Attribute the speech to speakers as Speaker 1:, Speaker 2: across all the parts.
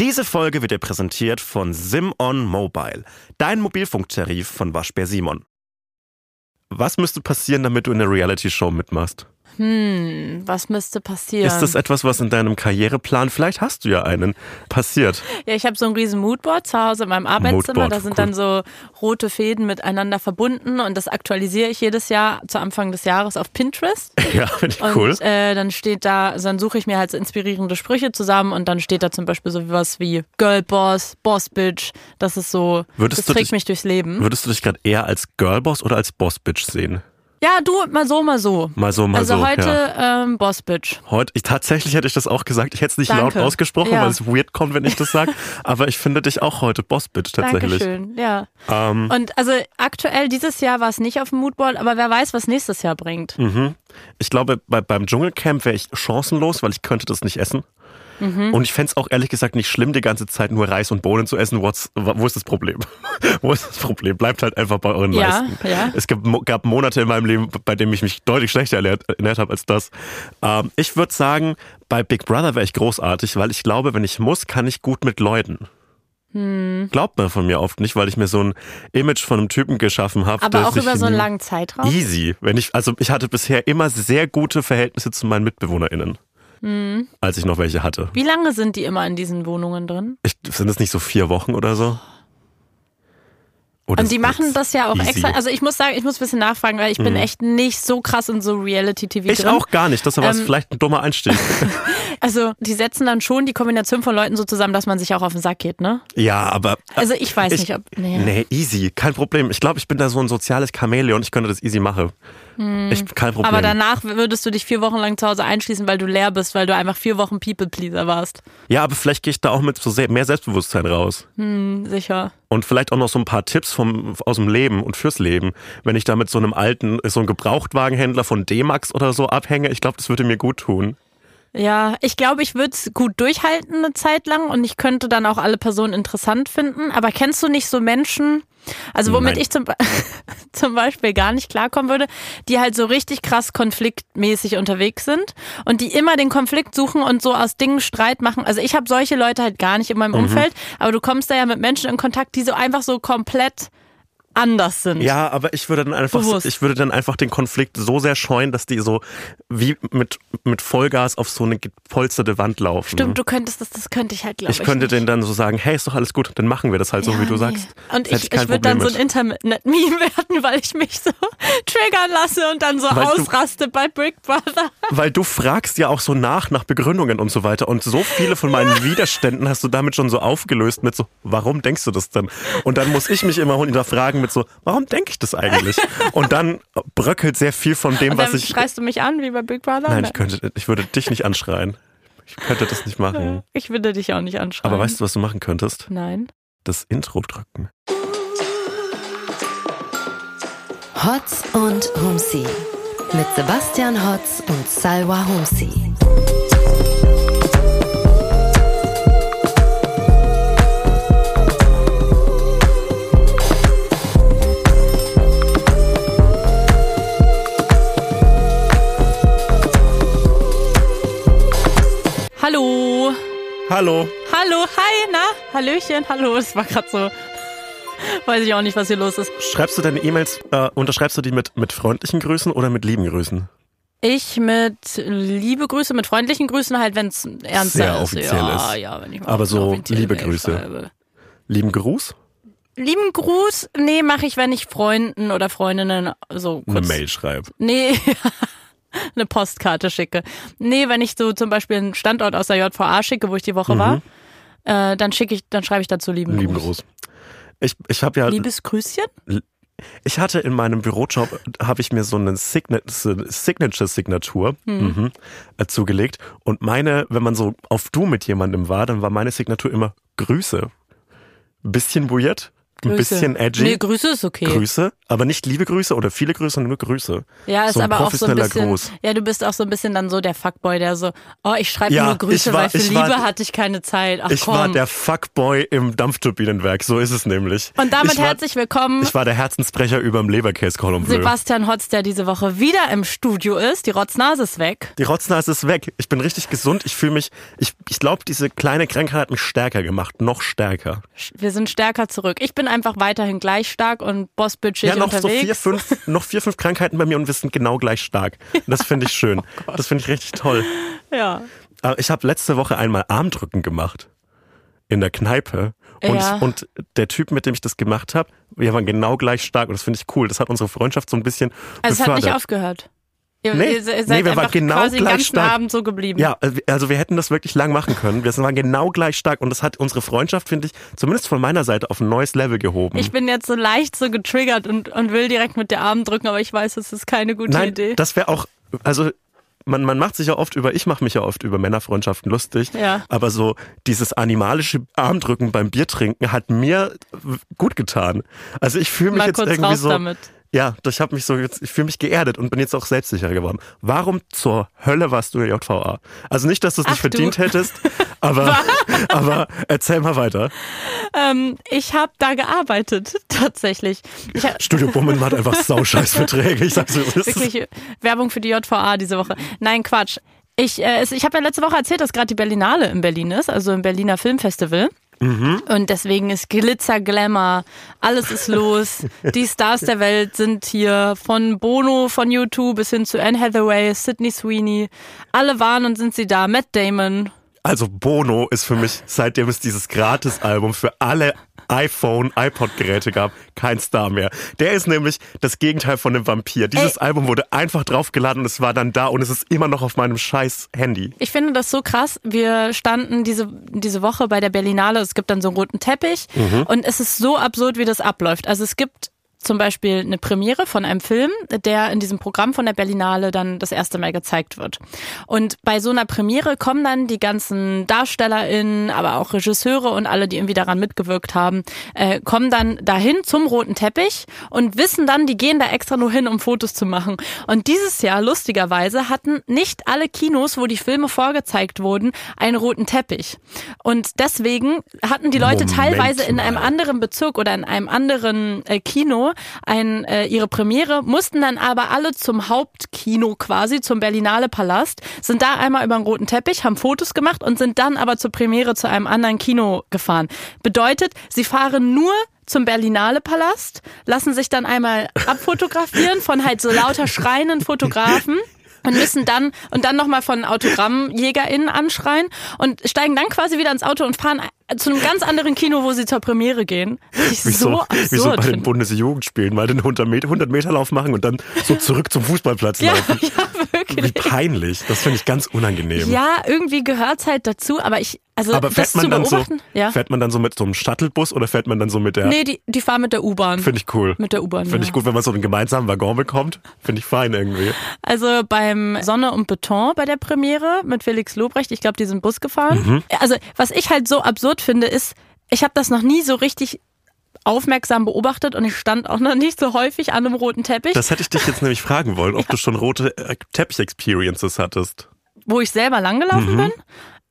Speaker 1: Diese Folge wird dir präsentiert von SimOn Mobile, dein Mobilfunktarif von Waschbär Simon. Was müsste passieren, damit du in der Reality-Show mitmachst?
Speaker 2: Hm, was müsste passieren?
Speaker 1: Ist das etwas, was in deinem Karriereplan, vielleicht hast du ja einen, passiert?
Speaker 2: Ja, ich habe so ein riesen Moodboard zu Hause in meinem Arbeitszimmer.
Speaker 1: Moodboard,
Speaker 2: da sind
Speaker 1: cool.
Speaker 2: dann so rote Fäden miteinander verbunden und das aktualisiere ich jedes Jahr zu Anfang des Jahres auf Pinterest.
Speaker 1: Ja, finde ich
Speaker 2: Und
Speaker 1: cool.
Speaker 2: äh, dann steht da, also dann suche ich mir halt so inspirierende Sprüche zusammen und dann steht da zum Beispiel so was wie Girl Boss, Boss Bitch. Das ist so,
Speaker 1: Würdest
Speaker 2: das
Speaker 1: du
Speaker 2: trägt
Speaker 1: dich-
Speaker 2: mich durchs Leben.
Speaker 1: Würdest du dich gerade eher als Girlboss oder als Bossbitch sehen?
Speaker 2: Ja, du, mal so, mal so.
Speaker 1: Mal so, mal
Speaker 2: also
Speaker 1: so.
Speaker 2: heute
Speaker 1: ja.
Speaker 2: ähm, Boss Bitch.
Speaker 1: Heute, ich, tatsächlich hätte ich das auch gesagt. Ich hätte es nicht laut
Speaker 2: Danke.
Speaker 1: ausgesprochen,
Speaker 2: Ja.
Speaker 1: weil es weird kommt, wenn ich das sage. Aber ich finde dich auch heute Bossbitch tatsächlich.
Speaker 2: Dankeschön, ja.
Speaker 1: Ähm,
Speaker 2: Und also aktuell dieses Jahr war es nicht auf dem Moodboard, aber wer weiß, was nächstes Jahr bringt.
Speaker 1: mhm. Ich glaube, bei, beim Dschungelcamp wäre ich chancenlos, weil ich könnte das nicht essen.
Speaker 2: Mhm.
Speaker 1: Und ich fände es auch ehrlich gesagt nicht schlimm, die ganze Zeit nur Reis und Bohnen zu essen. What's, wo ist das Problem? wo ist das Problem? Bleibt halt einfach bei euren
Speaker 2: Ja,
Speaker 1: Leisten.
Speaker 2: ja.
Speaker 1: Es gab, gab Monate in meinem Leben, bei denen ich mich deutlich schlechter ernährt, ernährt habe als das. Ähm, ich würde sagen, bei Big Brother wäre ich großartig, weil ich glaube, wenn ich muss, kann ich gut mit Leuten.
Speaker 2: Hm.
Speaker 1: Glaubt man von mir oft nicht, weil ich mir so ein Image von einem Typen geschaffen habe.
Speaker 2: Aber auch über so einen langen Zeitraum.
Speaker 1: Easy. Wenn ich, also ich hatte bisher immer sehr gute Verhältnisse zu meinen MitbewohnerInnen.
Speaker 2: Hm.
Speaker 1: Als ich noch welche hatte.
Speaker 2: Wie lange sind die immer in diesen Wohnungen drin?
Speaker 1: Ich, sind es nicht so vier Wochen oder so? Oder
Speaker 2: Und die machen das ja auch
Speaker 1: Easy.
Speaker 2: extra. Also ich muss sagen, ich muss ein bisschen nachfragen, weil ich bin echt nicht so krass in so Reality-TV
Speaker 1: Ich
Speaker 2: drin.
Speaker 1: auch gar nicht. Das war
Speaker 2: Ähm,
Speaker 1: vielleicht ein dummer Einstieg.
Speaker 2: Also die setzen dann schon die Kombination von Leuten so zusammen, dass man sich auch auf den Sack geht, ne?
Speaker 1: ja, aber.
Speaker 2: Also ich weiß
Speaker 1: ich,
Speaker 2: nicht, ob. Nee.
Speaker 1: Nee, easy. Kein Problem. Ich glaube, ich bin da so ein soziales Chamäleon. Ich könnte das easy machen. Ich, kein Problem.
Speaker 2: Hm. Aber danach würdest du dich vier Wochen lang zu Hause einschließen, weil du leer bist, weil du einfach vier Wochen People-Pleaser warst.
Speaker 1: ja, aber vielleicht gehe ich da auch mit so sehr, mehr Selbstbewusstsein raus.
Speaker 2: Hm, sicher.
Speaker 1: Und vielleicht auch noch so ein paar Tipps vom, aus dem Leben und fürs Leben. Wenn ich da mit so einem alten, so einem Gebrauchtwagenhändler von D-Max oder so abhänge, ich glaube, das würde mir gut tun.
Speaker 2: Ja, ich glaube, ich würde es gut durchhalten eine Zeit lang und ich könnte dann auch alle Personen interessant finden. Aber kennst du nicht so Menschen, also womit
Speaker 1: Nein.
Speaker 2: ich zum, zum Beispiel gar nicht klarkommen würde, die halt so richtig krass konfliktmäßig unterwegs sind und die immer den Konflikt suchen und so aus Dingen Streit machen. Also ich habe solche Leute halt gar nicht in meinem Umfeld, aber du kommst da ja mit Menschen in Kontakt, die so einfach so komplett anders sind.
Speaker 1: Ja, aber ich würde dann einfach,
Speaker 2: Bewusst.
Speaker 1: ich würde dann einfach den Konflikt so sehr scheuen, dass die so wie mit, mit Vollgas auf so eine gepolsterte Wand laufen.
Speaker 2: Stimmt, du könntest das, das könnte ich halt, glaube ich.
Speaker 1: ich könnte
Speaker 2: nicht.
Speaker 1: denen dann so sagen, hey, ist doch alles gut, dann machen wir das halt so,
Speaker 2: Ja,
Speaker 1: wie du
Speaker 2: nee.
Speaker 1: sagst.
Speaker 2: Und
Speaker 1: Hätte
Speaker 2: ich,
Speaker 1: kein
Speaker 2: ich würde dann so
Speaker 1: Problem
Speaker 2: ein Internet-Meme werden, weil ich mich so triggern lasse und dann so
Speaker 1: Weil du-
Speaker 2: ausraste bei Brick Brother.
Speaker 1: Weil du fragst ja auch so nach, nach Begründungen und so weiter. Und so viele von meinen Widerständen hast du damit schon so aufgelöst mit so, warum denkst du das denn? Und dann muss ich mich immer hinterfragen mit so, warum denke ich das eigentlich? Und dann bröckelt sehr viel von dem,
Speaker 2: Und
Speaker 1: was ich.
Speaker 2: schreist du mich an wie bei Big Brother?
Speaker 1: Nein, ich könnte, ich würde dich nicht anschreien. Ich könnte das nicht machen.
Speaker 2: Ich würde dich auch nicht anschreien.
Speaker 1: Aber weißt du, was du machen könntest?
Speaker 2: Nein.
Speaker 1: Das Intro drücken.
Speaker 3: Hotz und Humsi mit Sebastian Hotz und Salwa Humsi.
Speaker 2: Hallo.
Speaker 1: Hallo.
Speaker 2: Hallo. Hi. Na? Hallöchen. Hallo. Das war gerade so. Weiß ich auch nicht, was hier los ist.
Speaker 1: Schreibst du deine E-Mails, äh, unterschreibst du die mit, mit freundlichen Grüßen oder mit lieben Grüßen?
Speaker 2: Ich mit liebe Grüße, mit freundlichen Grüßen halt, wenn es ernster
Speaker 1: Sehr
Speaker 2: ist.
Speaker 1: offiziell
Speaker 2: ja,
Speaker 1: ist.
Speaker 2: Ja, wenn ich mal
Speaker 1: Aber so liebe
Speaker 2: Mail
Speaker 1: Grüße.
Speaker 2: schreibe.
Speaker 1: Lieben Gruß?
Speaker 2: Lieben Gruß, nee, mache ich, wenn ich Freunden oder Freundinnen so
Speaker 1: Eine
Speaker 2: kurz
Speaker 1: Mail schreib.
Speaker 2: Nee, eine Postkarte schicke. Nee, wenn ich so zum Beispiel einen Standort aus der JVA schicke, wo ich die Woche war, äh, dann schicke ich, dann schreibe ich dazu lieben,
Speaker 1: Mhm. Lieben
Speaker 2: Gruß.
Speaker 1: Gruß. Ich, ich habe ja,
Speaker 2: Liebes Grüßchen?
Speaker 1: ich hatte in meinem Bürojob, habe ich mir so eine Signa- Signature-Signatur mhm, äh, zugelegt. Und meine, wenn man so auf Du mit jemandem war, dann war meine Signatur immer Grüße. Bisschen weird. Ein
Speaker 2: Grüße.
Speaker 1: bisschen edgy.
Speaker 2: Nee, Grüße ist okay.
Speaker 1: Grüße, aber nicht liebe Grüße oder viele Grüße, nur Grüße.
Speaker 2: Ja, ist
Speaker 1: so
Speaker 2: aber auch so ein bisschen.
Speaker 1: Gruß.
Speaker 2: Ja, du bist auch so ein bisschen dann so der Fuckboy, der so, oh, ich schreibe
Speaker 1: Ja,
Speaker 2: nur Grüße,
Speaker 1: war-
Speaker 2: weil für Liebe
Speaker 1: war-
Speaker 2: hatte ich keine Zeit. Ach
Speaker 1: Ich
Speaker 2: komm.
Speaker 1: war der Fuckboy im Dampfturbinenwerk, so ist es nämlich.
Speaker 2: Und damit
Speaker 1: war,
Speaker 2: herzlich willkommen.
Speaker 1: Ich war der Herzensbrecher überm Leberkäse Cordon Bleu.
Speaker 2: Sebastian Hotz, der diese Woche wieder im Studio ist. Die Rotznase ist weg.
Speaker 1: Die Rotznase ist weg. Ich bin richtig gesund. Ich fühle mich, ich, ich glaube, diese kleine Krankheit hat mich stärker gemacht. Noch stärker.
Speaker 2: Wir sind stärker zurück. Ich bin einfach weiterhin gleich stark und bossbitchig
Speaker 1: Ja, noch so
Speaker 2: unterwegs.
Speaker 1: vier, fünf, noch vier, fünf Krankheiten bei mir und wir sind genau gleich stark. Das finde ich schön.
Speaker 2: Oh
Speaker 1: das finde ich richtig toll.
Speaker 2: Ja.
Speaker 1: Aber ich habe letzte Woche einmal Armdrücken gemacht. In der Kneipe. Und,
Speaker 2: Ja.
Speaker 1: und der Typ, mit dem ich das gemacht habe, wir waren genau gleich stark und das finde ich cool. Das hat unsere Freundschaft so ein bisschen
Speaker 2: Also es hat
Speaker 1: befördert.
Speaker 2: nicht aufgehört. Ihr,
Speaker 1: Nee,
Speaker 2: ihr seid
Speaker 1: nee, wir waren genau
Speaker 2: quasi den
Speaker 1: gleich
Speaker 2: ganzen
Speaker 1: stark.
Speaker 2: Abend so geblieben.
Speaker 1: Ja, also wir hätten das wirklich lang machen können. Wir waren genau gleich stark und das hat unsere Freundschaft, finde ich, zumindest von meiner Seite auf ein neues Level gehoben.
Speaker 2: Ich bin jetzt so leicht so getriggert und, und will direkt mit der Arm drücken, aber ich weiß, es ist keine gute
Speaker 1: Nein,
Speaker 2: Idee.
Speaker 1: das wäre auch, also man, man macht sich ja oft über, ich mache mich ja oft über Männerfreundschaften lustig,
Speaker 2: Ja.
Speaker 1: aber so dieses animalische Armdrücken beim Biertrinken hat mir gut getan. Also ich fühle mich
Speaker 2: Mal
Speaker 1: jetzt
Speaker 2: kurz
Speaker 1: irgendwie
Speaker 2: raus
Speaker 1: so,
Speaker 2: damit.
Speaker 1: Ja, ich habe mich so jetzt, ich fühle mich geerdet und bin jetzt auch selbstsicher geworden. Warum zur Hölle warst du in der JVA? Also nicht, dass du es nicht
Speaker 2: Ach, du.
Speaker 1: verdient hättest, aber, aber erzähl mal weiter.
Speaker 2: Ähm, ich habe da gearbeitet, tatsächlich. Ich hab,
Speaker 1: Studio Bummen hat einfach sauscheiß Verträge. Ich sag's, ist.
Speaker 2: wirklich Werbung für die JVA diese Woche. Nein, Quatsch. Ich, äh, ich habe ja letzte Woche erzählt, dass gerade die Berlinale in Berlin ist, also im Berliner Filmfestival.
Speaker 1: Mhm.
Speaker 2: Und deswegen ist Glitzer, Glamour, alles ist los. Die Stars der Welt sind hier, von Bono von U2 bis hin zu Anne Hathaway, Sydney Sweeney. Alle waren und sind sie da. Matt Damon.
Speaker 1: Also Bono ist für mich, seitdem es dieses Gratis-Album für alle iPhone, iPod-Geräte gab, kein Star mehr. Der ist nämlich das Gegenteil von einem Vampir. Dieses Album wurde einfach draufgeladen und es war dann da und es ist immer noch auf meinem scheiß Handy.
Speaker 2: Ich finde das so krass. Wir standen diese, diese Woche bei der Berlinale. Es gibt dann so einen roten Teppich. Und es ist so absurd, wie das abläuft. Also es gibt zum Beispiel eine Premiere von einem Film, der in diesem Programm von der Berlinale dann das erste Mal gezeigt wird. Und bei so einer Premiere kommen dann die ganzen DarstellerInnen, aber auch Regisseure und alle, die irgendwie daran mitgewirkt haben, äh, kommen dann dahin zum roten Teppich und wissen dann, die gehen da extra nur hin, um Fotos zu machen. Und dieses Jahr, lustigerweise, hatten nicht alle Kinos, wo die Filme vorgezeigt wurden, einen roten Teppich. Und deswegen hatten die Leute
Speaker 1: Moment
Speaker 2: teilweise in
Speaker 1: mal.
Speaker 2: einem anderen Bezirk oder in einem anderen äh, Kino ein, äh, ihre Premiere, mussten dann aber alle zum Hauptkino quasi, zum Berlinale Palast, sind da einmal über den roten Teppich, haben Fotos gemacht und sind dann aber zur Premiere zu einem anderen Kino gefahren. Bedeutet, sie fahren nur zum Berlinale Palast, lassen sich dann einmal abfotografieren von halt so lauter schreienden Fotografen und müssen dann und dann nochmal von AutogrammjägerInnen anschreien und steigen dann quasi wieder ins Auto und fahren zu einem ganz anderen Kino, wo sie zur Premiere gehen. Das ist
Speaker 1: Wie so,
Speaker 2: so
Speaker 1: wie so
Speaker 2: absurd.
Speaker 1: bei den. Bundesjugendspielen, mal den 100 Meter, 100 Meter Lauf machen und dann so zurück zum Fußballplatz
Speaker 2: ja,
Speaker 1: laufen.
Speaker 2: ja,
Speaker 1: Wie
Speaker 2: wirklich.
Speaker 1: peinlich. Das finde ich ganz unangenehm.
Speaker 2: Ja, irgendwie gehört's halt dazu, aber ich, also
Speaker 1: Aber fährt man
Speaker 2: zu
Speaker 1: dann so,
Speaker 2: ja.
Speaker 1: fährt man dann so mit so einem Shuttlebus oder fährt man dann so mit der,
Speaker 2: Nee, die, die fahren mit der U-Bahn.
Speaker 1: finde ich cool.
Speaker 2: Mit der U-Bahn,
Speaker 1: Finde
Speaker 2: ja.
Speaker 1: ich gut, wenn man so einen gemeinsamen Waggon bekommt. Finde ich fein irgendwie.
Speaker 2: Also beim Sonne und Beton bei der Premiere mit Felix Lobrecht, ich glaube, die sind Bus gefahren.
Speaker 1: Mhm.
Speaker 2: Also was ich halt so absurd finde, ist, ich habe das noch nie so richtig aufmerksam beobachtet und ich stand auch noch nicht so häufig an einem roten Teppich,
Speaker 1: Das hätte ich dich jetzt nämlich fragen wollen, ob du schon rote äh, Teppich-Experiences hattest.
Speaker 2: wo ich selber
Speaker 1: Mhm.
Speaker 2: langgelaufen bin.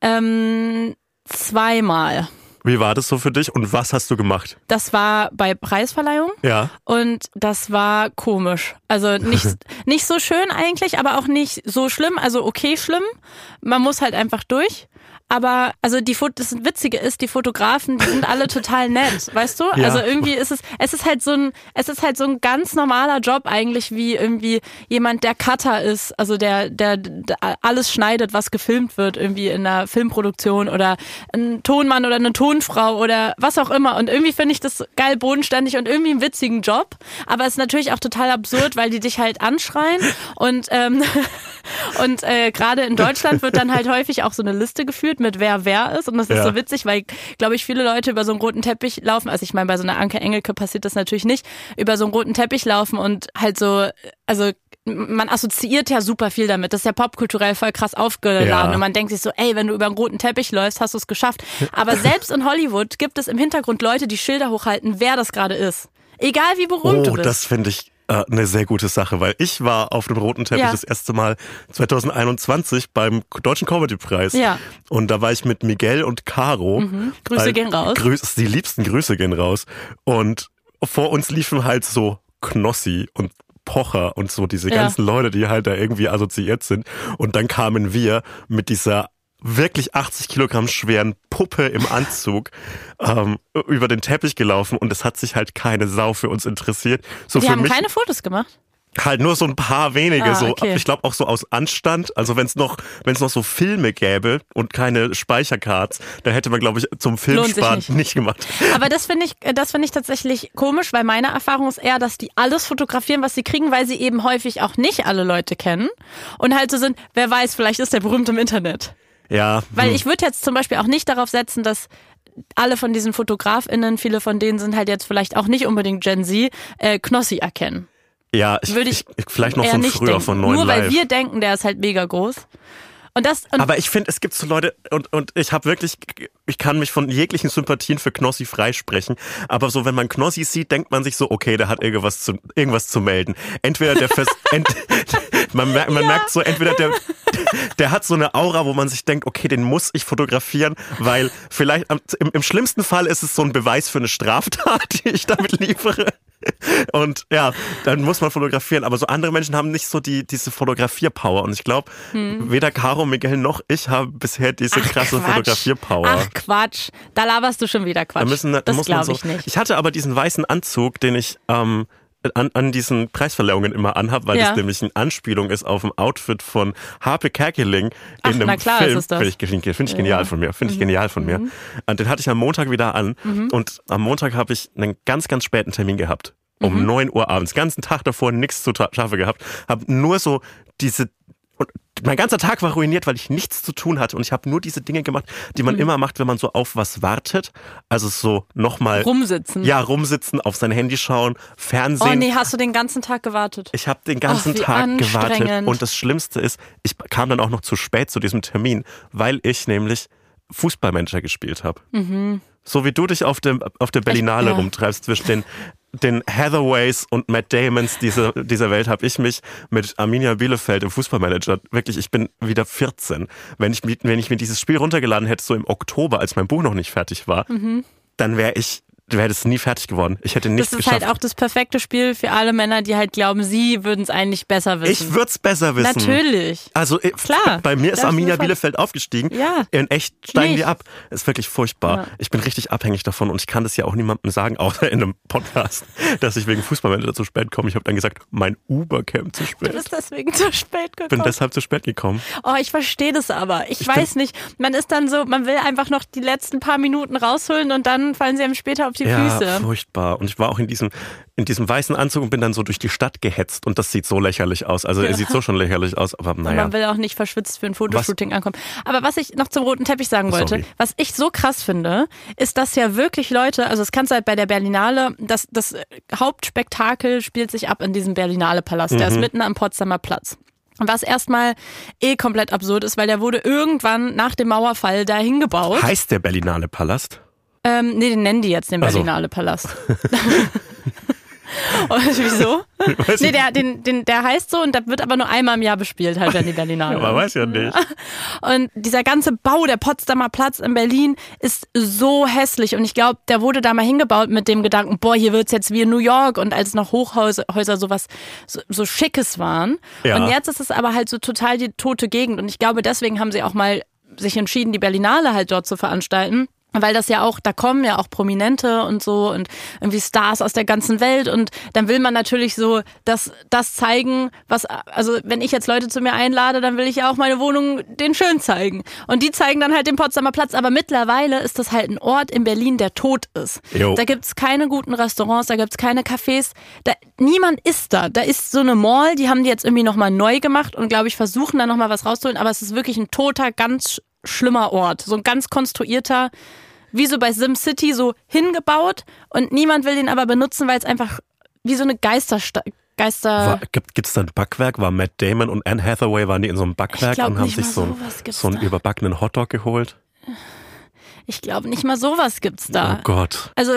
Speaker 2: Ähm, zweimal.
Speaker 1: Wie war das so für dich und was hast du gemacht?
Speaker 2: Das war bei Preisverleihung.
Speaker 1: Ja.
Speaker 2: Und das war komisch. Also nicht, nicht so schön eigentlich, aber auch nicht so schlimm. Also okay schlimm. Man muss halt einfach durch. Aber also die Fot das Witzige ist, die Fotografen, die sind alle total nett, weißt du?
Speaker 1: Ja.
Speaker 2: Also irgendwie ist es, es ist halt so ein, es ist halt so ein ganz normaler Job eigentlich wie irgendwie jemand, der Cutter ist, also der, der, der alles schneidet, was gefilmt wird, irgendwie in einer Filmproduktion oder ein Tonmann oder eine Tonfrau oder was auch immer. Und irgendwie finde ich das geil bodenständig und irgendwie einen witzigen Job. Aber es ist natürlich auch total absurd, weil die dich halt anschreien und ähm, und äh, gerade in Deutschland wird dann halt häufig auch so eine Liste geführt mit wer wer ist und das ist
Speaker 1: Ja.
Speaker 2: so witzig, weil glaube ich viele Leute über so einen roten Teppich laufen. Also ich meine bei so einer Anke Engelke passiert das natürlich nicht über so einen roten Teppich laufen und halt so also man assoziiert ja super viel damit. Das ist ja popkulturell voll krass aufgeladen.
Speaker 1: Ja.
Speaker 2: Und man denkt sich so, ey, wenn du über einen roten Teppich läufst, hast du es geschafft. Aber selbst in Hollywood gibt es im Hintergrund Leute, die Schilder hochhalten, wer das gerade ist. Egal wie berühmt du
Speaker 1: Oh,
Speaker 2: bist.
Speaker 1: das finde ich äh, eine sehr gute Sache, weil ich war auf dem roten Teppich
Speaker 2: Ja.
Speaker 1: das erste Mal 2021 beim Deutschen Comedy-Preis.
Speaker 2: Ja.
Speaker 1: Und da war ich mit Miguel und Caro.
Speaker 2: Grüße
Speaker 1: Äh,
Speaker 2: gehen raus.
Speaker 1: Grüß, die liebsten Grüße gehen raus. Und vor uns liefen halt so Knossi und Pocher und so diese
Speaker 2: Ja.
Speaker 1: ganzen Leute, die halt da irgendwie assoziiert sind. Und dann kamen wir mit dieser wirklich 80 Kilogramm schweren Puppe im Anzug ähm, über den Teppich gelaufen und es hat sich halt keine Sau für uns interessiert. So
Speaker 2: die haben
Speaker 1: mich
Speaker 2: keine Fotos gemacht.
Speaker 1: halt nur so ein paar wenige,
Speaker 2: Ah,
Speaker 1: so
Speaker 2: okay.
Speaker 1: ich glaube auch so aus Anstand. Also wenn es noch wenn es noch so Filme gäbe und keine Speichercards, dann hätte man glaube ich zum Filmsparen
Speaker 2: nicht.
Speaker 1: nicht. gemacht.
Speaker 2: Aber das finde ich, das finde ich tatsächlich komisch, weil meine Erfahrung ist eher, dass die alles fotografieren, was sie kriegen, weil sie eben häufig auch nicht alle Leute kennen und halt so sind, wer weiß, vielleicht ist der berühmt im Internet.
Speaker 1: Ja,
Speaker 2: Weil
Speaker 1: hm.
Speaker 2: ich würde jetzt zum Beispiel auch nicht darauf setzen, dass alle von diesen FotografInnen, viele von denen sind halt jetzt vielleicht auch nicht unbedingt Gen Z, äh, Knossi erkennen.
Speaker 1: ja, ich,
Speaker 2: Würde ich,
Speaker 1: ich vielleicht noch
Speaker 2: nicht
Speaker 1: früher
Speaker 2: denken.
Speaker 1: von neuen
Speaker 2: Nur weil
Speaker 1: Live.
Speaker 2: wir denken, der ist halt mega groß. Und das, und
Speaker 1: Aber ich finde, es gibt so Leute und und ich habe wirklich, ich kann mich von jeglichen Sympathien für Knossi freisprechen. Aber so, wenn man Knossi sieht, denkt man sich so, okay, der hat irgendwas zu irgendwas zu melden. Entweder der fest, ent, man, merkt, man merkt so, entweder der der hat so eine Aura, wo man sich denkt, okay, den muss ich fotografieren, weil vielleicht im, im schlimmsten Fall ist es so ein Beweis für eine Straftat, die ich damit liefere. Und ja, dann muss man fotografieren. Aber so andere Menschen haben nicht so die, diese Fotografierpower. Und ich glaube, weder Caro, Miguel noch ich haben bisher diese krasse
Speaker 2: Hm. Quatsch.
Speaker 1: Fotografierpower.
Speaker 2: Ach Quatsch, da laberst du schon wieder Quatsch.
Speaker 1: Da müssen, da
Speaker 2: das glaube
Speaker 1: so,
Speaker 2: ich nicht.
Speaker 1: Ich hatte aber diesen weißen Anzug, den ich ähm, an, an diesen Preisverleihungen immer anhab, weil
Speaker 2: Ja.
Speaker 1: das nämlich eine Anspielung ist auf ein Outfit von Harpe Kerkeling
Speaker 2: Ach,
Speaker 1: in einem
Speaker 2: na klar
Speaker 1: Film. Finde ich, finde ich, ich genial von mir. Finde ich genial von mir. Und den hatte ich am Montag wieder an. Und am Montag habe ich einen ganz, ganz späten Termin gehabt. Um 9 Uhr abends. ganzen Tag davor nichts zu schaffen gehabt. Habe nur so diese mein ganzer Tag war ruiniert, weil ich nichts zu tun hatte und ich habe nur diese Dinge gemacht, die man immer macht, wenn man so auf was wartet. Also so nochmal
Speaker 2: Rumsitzen.
Speaker 1: ja, rumsitzen, auf sein Handy schauen, Fernsehen.
Speaker 2: Oh nee, hast du den ganzen Tag gewartet?
Speaker 1: Ich habe den ganzen
Speaker 2: Ach,
Speaker 1: Tag gewartet und das Schlimmste ist, ich kam dann auch noch zu spät zu diesem Termin, weil ich nämlich Fußballmanager gespielt habe. So wie du dich auf, dem, auf der Berlinale
Speaker 2: ja.
Speaker 1: rumtreibst zwischen den, den Hathaways und Matt Damons dieser, dieser Welt, habe ich mich mit Arminia Bielefeld im Fußballmanager, wirklich, ich bin wieder 14. Wenn ich, wenn ich mir dieses Spiel runtergeladen hätte, so im Oktober, als mein Buch noch nicht fertig war, dann wäre ich, wäre das nie fertig geworden. Ich hätte nichts
Speaker 2: Das ist
Speaker 1: geschafft.
Speaker 2: halt auch das perfekte Spiel für alle Männer, die halt glauben, sie würden es eigentlich besser wissen.
Speaker 1: ich würde es besser wissen.
Speaker 2: Natürlich.
Speaker 1: Also äh,
Speaker 2: Klar.
Speaker 1: bei mir ist
Speaker 2: du
Speaker 1: Arminia Bielefeld aufgestiegen.
Speaker 2: Ja.
Speaker 1: In echt steigen
Speaker 2: Nicht.
Speaker 1: die ab. Ist wirklich furchtbar.
Speaker 2: Ja.
Speaker 1: Ich bin richtig abhängig davon und ich kann das ja auch niemandem sagen, außer in einem Podcast, dass ich wegen Fußballmanager zu spät komme. Ich habe dann gesagt, mein Uber käme zu
Speaker 2: Du
Speaker 1: spät.
Speaker 2: bist deswegen zu spät
Speaker 1: bin
Speaker 2: gekommen.
Speaker 1: deshalb zu spät gekommen.
Speaker 2: Oh, ich verstehe das aber. Ich, weiß nicht. Man ist dann so, man will einfach noch die letzten paar Minuten rausholen und dann fallen sie einem später auf die
Speaker 1: Ja,
Speaker 2: Füße.
Speaker 1: furchtbar. Und ich war auch in diesem, in diesem weißen Anzug und bin dann so durch die Stadt gehetzt und das sieht so lächerlich aus. Also er sieht so schon lächerlich aus, aber
Speaker 2: Und
Speaker 1: naja.
Speaker 2: man will auch nicht verschwitzt für ein Fotoshooting ankommen. Aber was ich noch zum roten Teppich sagen wollte,
Speaker 1: Sorry.
Speaker 2: was ich so krass finde, ist, dass ja wirklich Leute, also es kannst du halt bei der Berlinale, das, das Hauptspektakel spielt sich ab in diesem Berlinale Palast. Der
Speaker 1: Mhm.
Speaker 2: ist mitten am Potsdamer Platz. Was erstmal eh komplett absurd ist, weil der wurde irgendwann nach dem Mauerfall dahin gebaut.
Speaker 1: Heißt der Berlinale Palast?
Speaker 2: Ähm, nee, den nennen die jetzt den. Berlinale Palast. Und wieso?
Speaker 1: Weiß
Speaker 2: Nee, der, den, den, der heißt so und der wird aber nur einmal im Jahr bespielt, halt, wenn die Berlinale.
Speaker 1: Man weiß ja nicht.
Speaker 2: Und dieser ganze Bau, der Potsdamer Platz in Berlin, ist so hässlich. Und ich glaube, der wurde da mal hingebaut mit dem Gedanken, boah, hier wird's jetzt wie in New York und als noch Hochhäuser Häuser sowas so, so Schickes waren.
Speaker 1: Ja.
Speaker 2: Und jetzt ist es aber halt so total die tote Gegend. Und ich glaube, deswegen haben sie auch mal sich entschieden, die Berlinale halt dort zu veranstalten. Weil das ja auch, da kommen ja auch Prominente und so und irgendwie Stars aus der ganzen Welt und dann will man natürlich so das, das zeigen, was, also wenn ich jetzt Leute zu mir einlade, dann will ich ja auch meine Wohnung den schön zeigen. Und die zeigen dann halt den Potsdamer Platz, aber mittlerweile ist das halt ein Ort in Berlin, der tot ist.
Speaker 1: Jo.
Speaker 2: Da gibt's keine guten Restaurants, da gibt's keine Cafés, da, niemand ist da. Da ist so eine Mall, die haben die jetzt irgendwie nochmal neu gemacht und glaube ich versuchen da nochmal was rauszuholen, aber es ist wirklich ein toter, ganz schlimmer Ort. So ein ganz konstruierter, wie so bei SimCity so hingebaut und niemand will den aber benutzen, weil es einfach wie so eine Geisterstadt Geister.
Speaker 1: Gibt es da ein Backwerk? War Matt Damon und Anne Hathaway, waren die in so einem Backwerk
Speaker 2: glaub
Speaker 1: und haben sich so, so einen überbackenen Hotdog geholt?
Speaker 2: Ich glaube, nicht mal sowas gibt's da.
Speaker 1: Oh Gott.
Speaker 2: Also,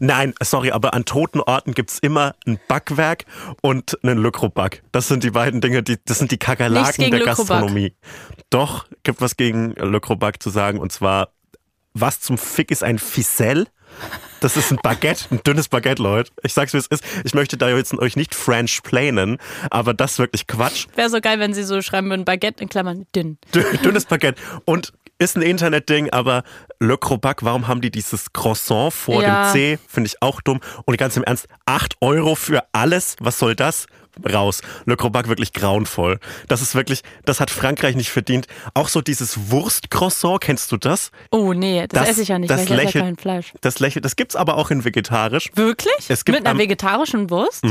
Speaker 1: Nein, sorry, aber an toten Orten gibt's immer ein Backwerk und einen Lückroback. Das sind die beiden Dinge, die, das sind die Kakerlaken der. Gastronomie. Doch, gibt was gegen Lückroback zu sagen und zwar, was zum Fick ist ein Ficelle? Das ist ein Baguette, ein dünnes Baguette, Leute. Ich sag's wie es ist. Ich möchte da jetzt euch nicht French plainen, aber das ist wirklich Quatsch.
Speaker 2: wäre so geil, wenn sie so schreiben würden, Baguette in Klammern. Dünn-
Speaker 1: Dünnes Baguette. Und ist ein Internetding, aber Le Crobac, warum haben die dieses Croissant vor
Speaker 2: Ja.
Speaker 1: dem C? Finde ich auch dumm. Und ganz im Ernst, 8 Euro für alles? Was soll das? Raus. Le Crobac wirklich grauenvoll. Das ist wirklich, das hat Frankreich nicht verdient. Auch so dieses Wurstcroissant, kennst du das?
Speaker 2: Oh nee, das, esse ich ja nicht,
Speaker 1: das
Speaker 2: weil ich esse ja kein Fleisch.
Speaker 1: Das lächelt, das gibt's aber auch in vegetarisch.
Speaker 2: Wirklich?
Speaker 1: Gibt
Speaker 2: Mit einer
Speaker 1: Mhm.
Speaker 2: vegetarischen Wurst?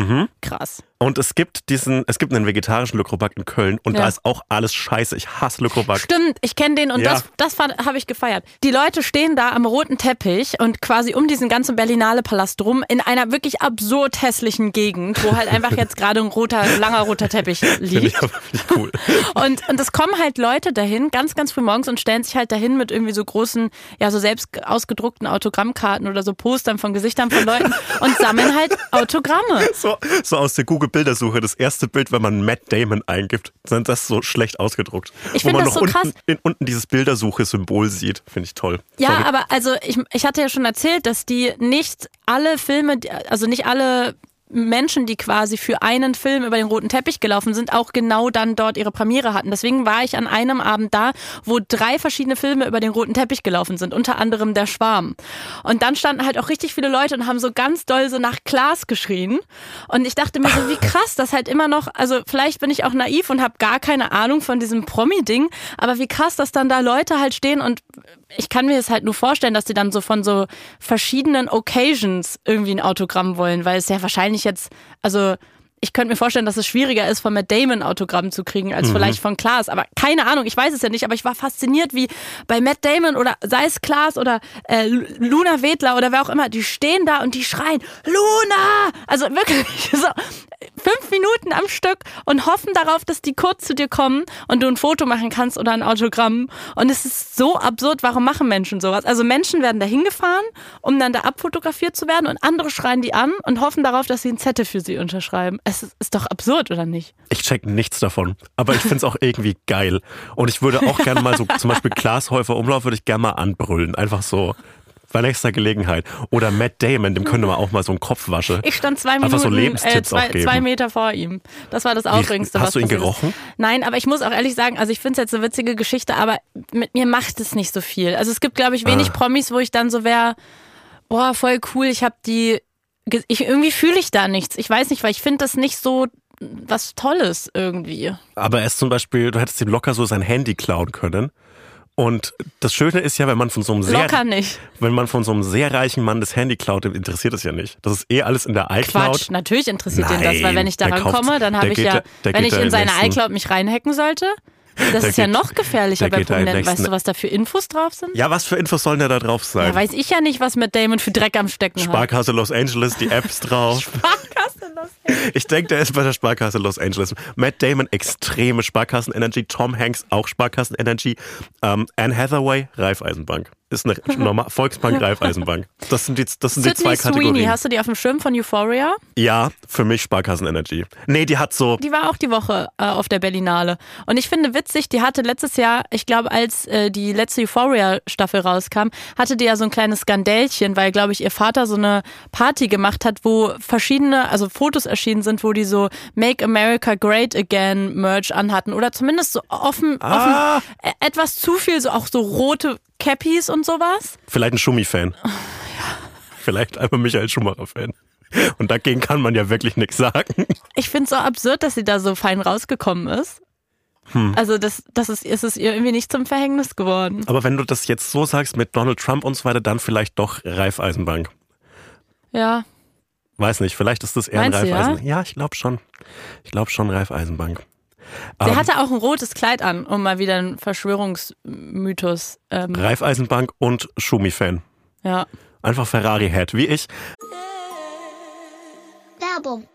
Speaker 2: Krass.
Speaker 1: Und es gibt diesen, es gibt einen vegetarischen Le Crobac in Köln und
Speaker 2: Ja.
Speaker 1: da ist auch alles scheiße. Ich hasse Le Crobac.
Speaker 2: Stimmt, ich kenne den und
Speaker 1: Ja.
Speaker 2: das, das habe ich gefeiert. Die Leute stehen da am roten Teppich und quasi um diesen ganzen Berlinale Palast rum in einer wirklich absurd hässlichen Gegend, wo halt einfach jetzt gerade ein roter, langer roter Teppich
Speaker 1: Finde
Speaker 2: liegt.
Speaker 1: ich aber cool.
Speaker 2: Und, und es kommen halt Leute dahin, ganz, ganz früh morgens und stellen sich halt dahin mit irgendwie so großen, ja, so selbst ausgedruckten Autogrammkarten oder so Postern von Gesichtern von Leuten und sammeln halt Autogramme.
Speaker 1: So, so aus der Google-Bildersuche, das erste Bild, wenn man Matt Damon eingibt, sind das so schlecht ausgedruckt.
Speaker 2: Ich
Speaker 1: Wo
Speaker 2: find
Speaker 1: man
Speaker 2: das
Speaker 1: noch
Speaker 2: so
Speaker 1: unten,
Speaker 2: krass.
Speaker 1: in, unten dieses Bildersuche-Symbol sieht. Finde ich toll.
Speaker 2: Ja,
Speaker 1: Sorry.
Speaker 2: aber also ich, ich hatte ja schon erzählt, dass die nicht alle Filme, also nicht alle Menschen, die quasi für einen Film über den roten Teppich gelaufen sind, auch genau dann dort ihre Premiere hatten. Deswegen war ich an einem Abend da, wo drei verschiedene Filme über den roten Teppich gelaufen sind, unter anderem Der Schwarm. Und dann standen halt auch richtig viele Leute und haben so ganz doll so nach Klaas geschrien. Und ich dachte mir so, wie krass, das halt immer noch, also vielleicht bin ich auch naiv und habe gar keine Ahnung von diesem Promi-Ding, aber wie krass, dass dann da Leute halt stehen und ich kann mir es halt nur vorstellen, dass die dann so von so verschiedenen Occasions irgendwie ein Autogramm wollen, weil es ja wahrscheinlich jetzt, also ich könnte mir vorstellen, dass es schwieriger ist, von Matt Damon Autogramm zu kriegen, als vielleicht von Klaas. Aber keine Ahnung, ich weiß es ja nicht, aber ich war fasziniert, wie bei Matt Damon oder sei es Klaas oder äh, Lu- Luna Wedler oder wer auch immer, die stehen da und die schreien, Luna! Also wirklich so fünf Minuten am Stück und hoffen darauf, dass die kurz zu dir kommen und du ein Foto machen kannst oder ein Autogramm. Und es ist so absurd, warum machen Menschen sowas? Also Menschen werden da hingefahren, um dann da abfotografiert zu werden und andere schreien die an und hoffen darauf, dass sie ein Zettel für sie unterschreiben. Es ist, ist doch absurd, oder nicht?
Speaker 1: Ich check nichts davon. Aber ich finde es auch irgendwie geil. Und ich würde auch gerne mal so, zum Beispiel Klaas Häufer Umlauf würde ich gerne mal anbrüllen. Einfach so. Bei nächster Gelegenheit. Oder Matt Damon, dem könnte man auch mal so einen Kopf waschen.
Speaker 2: Ich stand zwei
Speaker 1: Einfach so
Speaker 2: Minuten, äh, zwei, zwei Meter vor ihm. Das war das Aufregendste.
Speaker 1: hast
Speaker 2: was
Speaker 1: du ihn
Speaker 2: passiert ist.
Speaker 1: gerochen?
Speaker 2: Nein, aber ich muss auch ehrlich sagen, also ich finde es jetzt eine witzige Geschichte, aber mit mir macht es nicht so viel. Also es gibt, glaube ich, wenig
Speaker 1: Ah.
Speaker 2: Promis, wo ich dann so wäre, boah, voll cool, ich habe die, ich, irgendwie fühle ich da nichts. Ich weiß nicht, weil ich finde das nicht so was Tolles irgendwie.
Speaker 1: Aber er ist zum Beispiel, du hättest ihm locker so sein Handy klauen können. Und das Schöne ist ja, wenn man von so einem sehr, wenn man von so einem sehr reichen Mann das Handy klaut, dem interessiert es ja nicht. Das ist eh alles in der iCloud.
Speaker 2: Quatsch, natürlich interessiert den das, weil wenn ich
Speaker 1: Nein, der
Speaker 2: daran komme, dann habe
Speaker 1: der
Speaker 2: ich ja,
Speaker 1: da- der
Speaker 2: wenn ich in seine
Speaker 1: nächsten-
Speaker 2: iCloud mich reinhacken sollte, das
Speaker 1: Der
Speaker 2: ist ja
Speaker 1: geht-
Speaker 2: noch gefährlicher
Speaker 1: der
Speaker 2: bei Prominenten. Weißt du, was da für Infos drauf sind?
Speaker 1: Ja, was für Infos sollen da da drauf sein?
Speaker 2: Ja, weiß ich ja nicht, was mit Damon für Dreck am Stecken hat.
Speaker 1: Sparkasse Los Angeles, die Apps drauf.
Speaker 2: Sparkasse, los.
Speaker 1: Ich denke, der ist bei der Sparkasse Los Angeles. Matt Damon, extreme Sparkassen-Energy. Tom Hanks, auch Sparkassen-Energy. Ähm, Anne Hathaway, Raiffeisenbank. Ist eine normal, Volksbank, Raiffeisenbank. Das sind die, das sind die zwei
Speaker 2: Sydney Sweeney,
Speaker 1: Kategorien.
Speaker 2: hast du die auf dem Schirm von Euphoria?
Speaker 1: Ja, für mich Sparkassen-Energy. Nee, die hat so,
Speaker 2: Die war auch die Woche äh, auf der Berlinale. Und ich finde witzig, die hatte letztes Jahr, ich glaube, als äh, die letzte Euphoria-Staffel rauskam, hatte die ja so ein kleines Skandälchen, weil, glaube ich, ihr Vater so eine Party gemacht hat, wo verschiedene, also Fotos erschienen sind, wo die so Make America Great Again Merch anhatten. Oder zumindest so offen,
Speaker 1: Ah.
Speaker 2: offen äh, etwas zu viel, so auch so rote Cappies und sowas.
Speaker 1: vielleicht ein Schummi-Fan. Vielleicht einfach Michael Schumacher-Fan. Und dagegen kann man ja wirklich nichts sagen.
Speaker 2: Ich finde es so absurd, dass sie da so fein rausgekommen ist. Also das, das ist, ist es ihr irgendwie nicht zum Verhängnis geworden.
Speaker 1: Aber wenn du das jetzt so sagst mit Donald Trump und so weiter, dann vielleicht doch Raiffeisenbank.
Speaker 2: Ja,
Speaker 1: Weiß nicht, vielleicht ist das eher
Speaker 2: Meinst
Speaker 1: ein
Speaker 2: du, ja?
Speaker 1: Raiffeisen. Ja, ich glaube schon. Ich glaube schon Raiffeisenbank.
Speaker 2: Sie
Speaker 1: Ähm,
Speaker 2: hatte auch ein rotes Kleid an, um mal wieder einen Verschwörungsmythos. Ähm,
Speaker 1: Raiffeisenbank und Schumi-Fan.
Speaker 2: ja.
Speaker 1: Einfach Ferrari-Head, wie ich.
Speaker 4: Werbung.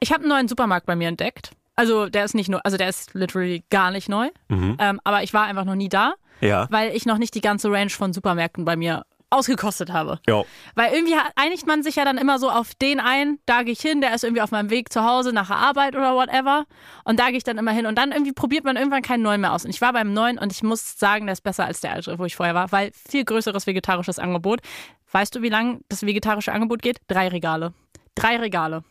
Speaker 2: Ich habe einen neuen Supermarkt bei mir entdeckt. Also der ist nicht nur, also der ist literally gar nicht neu. Ähm, aber ich war einfach noch nie da,
Speaker 1: Ja.
Speaker 2: weil ich noch nicht die ganze Range von Supermärkten bei mir ausgekostet habe.
Speaker 1: Ja.
Speaker 2: Weil irgendwie einigt man sich ja dann immer so auf den ein, da gehe ich hin, der ist irgendwie auf meinem Weg zu Hause nach der Arbeit oder whatever. Und da gehe ich dann immer hin. Und dann irgendwie probiert man irgendwann keinen neuen mehr aus. Und ich war beim neuen und ich muss sagen, der ist besser als der alte, wo ich vorher war, weil viel größeres vegetarisches Angebot. Weißt du, wie lang das vegetarische Angebot geht? Drei Regale. Drei Regale.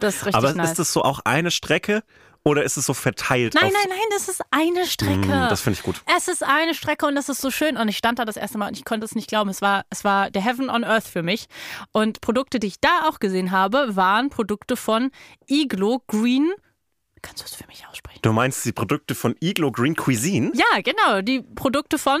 Speaker 2: Das ist richtig
Speaker 1: Aber
Speaker 2: nice.
Speaker 1: ist das so auch eine Strecke oder ist es so verteilt?
Speaker 2: Nein, nein, nein, das ist eine Strecke.
Speaker 1: Mm, das finde ich gut.
Speaker 2: Es ist eine Strecke und das ist so schön. Und ich stand da das erste Mal und ich konnte es nicht glauben. Es war, es war der Heaven on Earth für mich. Und Produkte, die ich da auch gesehen habe, waren Produkte von Iglo Green. Kannst du es für mich aussprechen?
Speaker 1: Du meinst die Produkte von Iglo Green Cuisine?
Speaker 2: Ja, genau. Die Produkte von.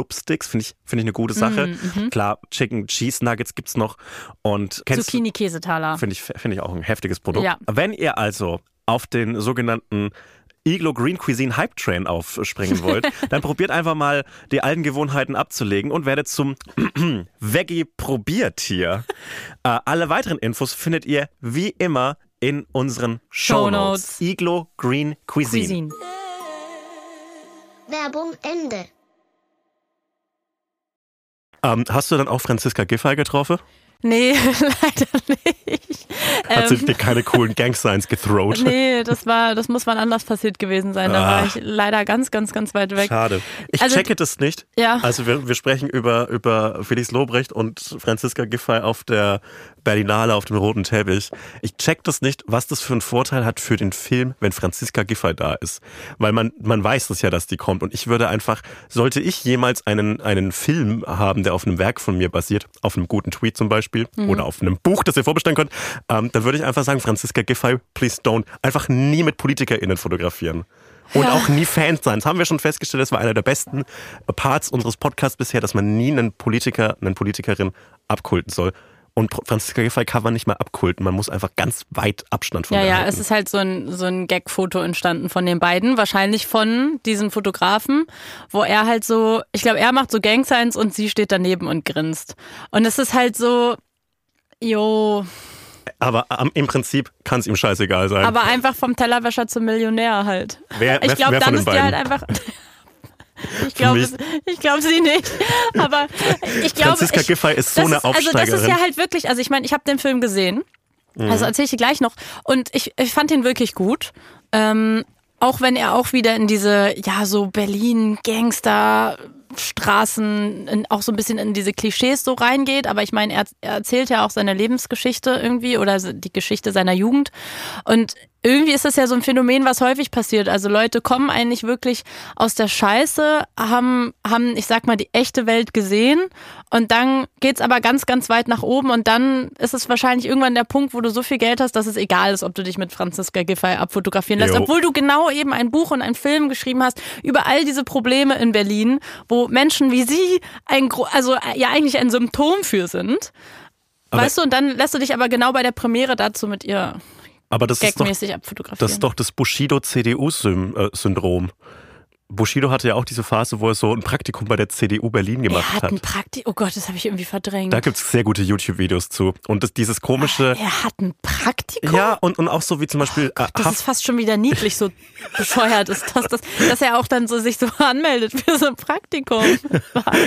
Speaker 1: Blubsticks, finde ich, finde ich eine gute Sache.
Speaker 2: Mhm,
Speaker 1: Klar, Chicken Cheese Nuggets gibt's noch. Und
Speaker 2: Zucchini-Käsetaler.
Speaker 1: finde ich, finde ich auch ein heftiges Produkt.
Speaker 2: Ja.
Speaker 1: Wenn ihr also auf den sogenannten Iglo Green Cuisine Hype Train aufspringen wollt, dann probiert einfach mal die alten Gewohnheiten abzulegen und werdet zum Veggie Probiertier. äh, alle weiteren Infos findet ihr wie immer in unseren Shownotes.
Speaker 2: Shownotes.
Speaker 1: Iglo Green Cuisine.
Speaker 2: Cuisine.
Speaker 4: Werbung Ende.
Speaker 1: Ähm, hast du dann auch Franziska Giffey getroffen?
Speaker 2: Nee, leider nicht.
Speaker 1: Hat sie
Speaker 2: Ähm,
Speaker 1: dir keine coolen Gang-Signs gethrowt?
Speaker 2: Nee, das war, das muss wann anders passiert gewesen sein. Da war
Speaker 1: Ah.
Speaker 2: ich leider ganz, ganz, ganz weit weg.
Speaker 1: Schade. Ich
Speaker 2: Also-
Speaker 1: checke das nicht.
Speaker 2: Ja.
Speaker 1: Also wir, wir sprechen über, über Felix Lobrecht und Franziska Giffey auf der Berlinale auf dem roten Teppich. Ich check das nicht, was das für einen Vorteil hat für den Film, wenn Franziska Giffey da ist. Weil man, man weiß das ja, dass die kommt. Und ich würde einfach, sollte ich jemals einen, einen Film haben, der auf einem Werk von mir basiert, auf einem guten Tweet zum Beispiel, oder auf einem Buch, das ihr vorbestellen könnt, ähm, dann würde ich einfach sagen, Franziska Giffey, please don't. Einfach nie mit PolitikerInnen fotografieren. Und
Speaker 2: Ja.
Speaker 1: auch nie Fans sein. Das haben wir schon festgestellt, das war einer der besten Parts unseres Podcasts bisher, dass man nie einen Politiker, eine Politikerin abkulten soll. Und Franziska Giffey kann man nicht mal abkulten. Man muss einfach ganz weit Abstand von
Speaker 2: Ja, ja,
Speaker 1: halten.
Speaker 2: es ist halt so ein, so ein Gag-Foto entstanden von den beiden. Wahrscheinlich von diesen Fotografen, wo er halt so, ich glaube, er macht so Gang-Signs und sie steht daneben und grinst. Und es ist halt so, jo,
Speaker 1: Aber im Prinzip kann es ihm scheißegal sein.
Speaker 2: aber einfach vom Tellerwäscher zum Millionär halt.
Speaker 1: wer,
Speaker 2: Ich glaube, dann ist die
Speaker 1: beiden?
Speaker 2: halt einfach. Ich glaube, glaube sie nicht. Aber ich glaube.
Speaker 1: Franziska Giffey ist so eine
Speaker 2: ist, Also das
Speaker 1: Aufsteigerin.
Speaker 2: ist ja halt wirklich, also ich meine, ich habe den Film gesehen,
Speaker 1: Mhm.
Speaker 2: also erzähle ich dir gleich noch. Und ich, ich fand ihn wirklich gut. Ähm, auch wenn er auch wieder in diese, ja, so Berlin, Gangster, Straßen, in, auch so ein bisschen in diese Klischees so reingeht. Aber ich meine, er, er erzählt ja auch seine Lebensgeschichte irgendwie oder die Geschichte seiner Jugend. Und irgendwie ist das ja so ein Phänomen, was häufig passiert. Also Leute kommen eigentlich wirklich aus der Scheiße, haben, haben, ich sag mal, die echte Welt gesehen und dann geht's aber ganz, ganz weit nach oben und dann ist es wahrscheinlich irgendwann der Punkt, wo du so viel Geld hast, dass es egal ist, ob du dich mit Franziska Giffey abfotografieren lässt,
Speaker 1: Jo.
Speaker 2: obwohl du genau eben ein Buch und einen Film geschrieben hast über all diese Probleme in Berlin, wo Menschen wie sie ein, also ja eigentlich ein Symptom für sind.
Speaker 1: Aber-
Speaker 2: weißt du, und dann lässt du dich aber genau bei der Premiere dazu mit ihr
Speaker 1: Aber das ist, doch, das ist doch das Bushido-CDU-Syndrom. Bushido hatte ja auch diese Phase, wo er so ein Praktikum bei der CDU Berlin gemacht
Speaker 2: er hat
Speaker 1: hat.
Speaker 2: ein Praktikum. Oh Gott, das habe ich irgendwie verdrängt.
Speaker 1: Da gibt's sehr gute YouTube-Videos zu. Und das, dieses komische.
Speaker 2: er hat ein Praktikum?
Speaker 1: Ja, und, und auch so wie zum Beispiel äh,
Speaker 2: Das
Speaker 1: Haft-
Speaker 2: ist fast schon wieder niedlich, so bescheuert ist das, das, dass er auch dann so sich so anmeldet für so ein Praktikum.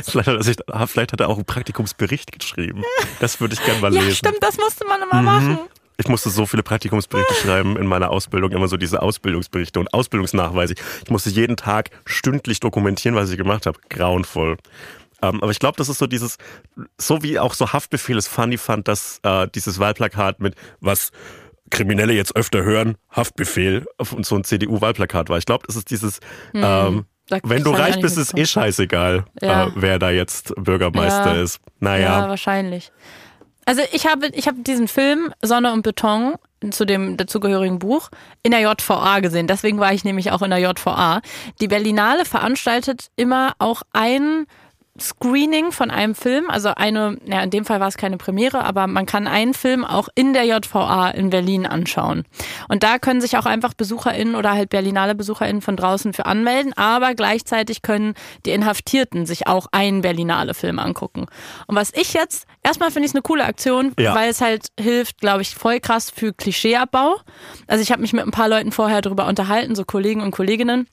Speaker 1: Vielleicht hat, er sich, ah, vielleicht hat er auch einen Praktikumsbericht geschrieben. Das würde ich gerne mal
Speaker 2: Ja,
Speaker 1: lesen.
Speaker 2: stimmt, das musste man immer machen.
Speaker 1: Ich musste so viele Praktikumsberichte schreiben in meiner Ausbildung, immer so diese Ausbildungsberichte und Ausbildungsnachweise. Ich musste jeden Tag stündlich dokumentieren, was ich gemacht habe. Grauenvoll. Ähm, aber ich glaube, das ist so dieses, so wie auch so Haftbefehl es funny fand, dass äh, dieses Wahlplakat mit was Kriminelle jetzt öfter hören, Haftbefehl, und so ein CDU-Wahlplakat war. Ich glaube, das ist dieses, ähm,
Speaker 2: Da-
Speaker 1: wenn du reich bist, ist eh scheißegal,
Speaker 2: Ja.
Speaker 1: äh, wer da jetzt Bürgermeister
Speaker 2: Ja.
Speaker 1: ist.
Speaker 2: Ja,
Speaker 1: Naja,
Speaker 2: wahrscheinlich. Also ich habe, ich habe diesen Film Sonne und Beton zu dem dazugehörigen Buch in der JVA gesehen. Deswegen war ich nämlich auch in der JVA. Die Berlinale veranstaltet immer auch ein Screening von einem Film, also eine, ja, in dem Fall war es keine Premiere, aber man kann einen Film auch in der JVA in Berlin anschauen. Und da können sich auch einfach BesucherInnen oder halt Berlinale BesucherInnen von draußen für anmelden, aber gleichzeitig können die Inhaftierten sich auch einen Berlinale Film angucken. Und was ich jetzt, erstmal finde ich es eine coole Aktion,
Speaker 1: Ja.
Speaker 2: weil es halt hilft, glaube ich, voll krass für Klischeeabbau. Also ich habe mich mit ein paar Leuten vorher darüber unterhalten, so Kollegen und Kolleginnen.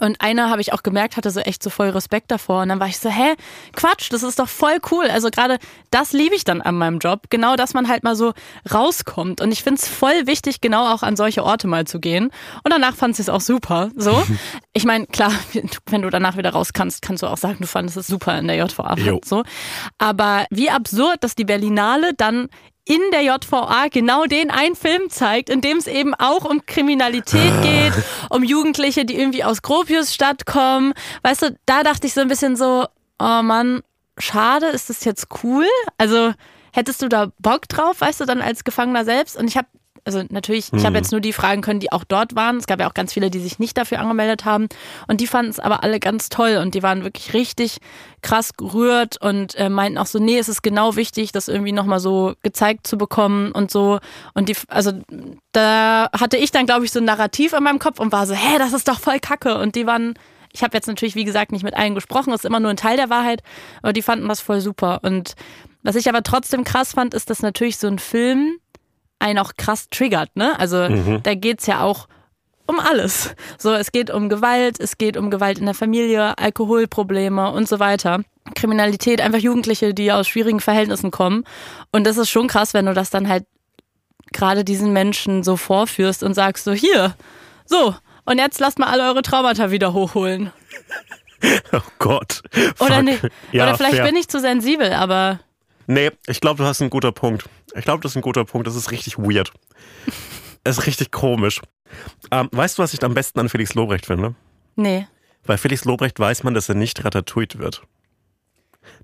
Speaker 2: Und einer habe ich auch gemerkt, hatte so echt so voll Respekt davor. Und dann war ich so, hä, Quatsch, das ist doch voll cool. Also gerade das liebe ich dann an meinem Job. Genau, dass man halt mal so rauskommt. Und ich finde es voll wichtig, genau auch an solche Orte mal zu gehen. Und danach fand sie es auch super. So. Ich meine, klar, wenn du danach wieder raus kannst, kannst du auch sagen, du fandest es super in der JVA. So. Aber wie absurd, dass die Berlinale dann in der JVA genau den einen Film zeigt, in dem es eben auch um Kriminalität geht, um Jugendliche, die irgendwie aus Gropiusstadt kommen. Weißt du, da dachte ich so ein bisschen so, oh Mann, schade, ist das jetzt cool? Also hättest du da Bock drauf, weißt du, dann als Gefangener selbst? Und ich habe also natürlich, ich habe jetzt nur die fragen können, die auch dort waren. Es gab ja auch ganz viele, die sich nicht dafür angemeldet haben. Und die fanden es aber alle ganz toll und die waren wirklich richtig krass gerührt und äh, meinten auch so, nee, es ist genau wichtig, das irgendwie nochmal so gezeigt zu bekommen und so. Und die, also da hatte ich dann, glaube ich, so ein Narrativ in meinem Kopf und war so, hä, das ist doch voll kacke. Und die waren, ich habe jetzt natürlich, wie gesagt, nicht mit allen gesprochen, das ist immer nur ein Teil der Wahrheit, aber die fanden das voll super. Und was ich aber trotzdem krass fand, ist, dass natürlich so ein Film einen auch krass triggert, ne? Also da geht's ja auch um alles. So, es geht um Gewalt, es geht um Gewalt in der Familie, Alkoholprobleme und so weiter. Kriminalität, einfach Jugendliche, die aus schwierigen Verhältnissen kommen. Und das ist schon krass, wenn du das dann halt gerade diesen Menschen so vorführst und sagst so, hier, so, und jetzt lasst mal alle eure Traumata wieder hochholen.
Speaker 1: oh Gott.
Speaker 2: Oder,
Speaker 1: Fuck.
Speaker 2: ne,
Speaker 1: Ja,
Speaker 2: oder vielleicht
Speaker 1: fair.
Speaker 2: bin ich zu sensibel, aber
Speaker 1: Nee, ich glaube, du hast einen guter Punkt. Ich glaube, das ist ein guter Punkt. Das ist richtig weird. Es ist richtig komisch. Ähm, weißt du, was ich am besten an Felix Lobrecht finde?
Speaker 2: nee.
Speaker 1: Bei Felix Lobrecht weiß man, dass er nicht ratatouille wird.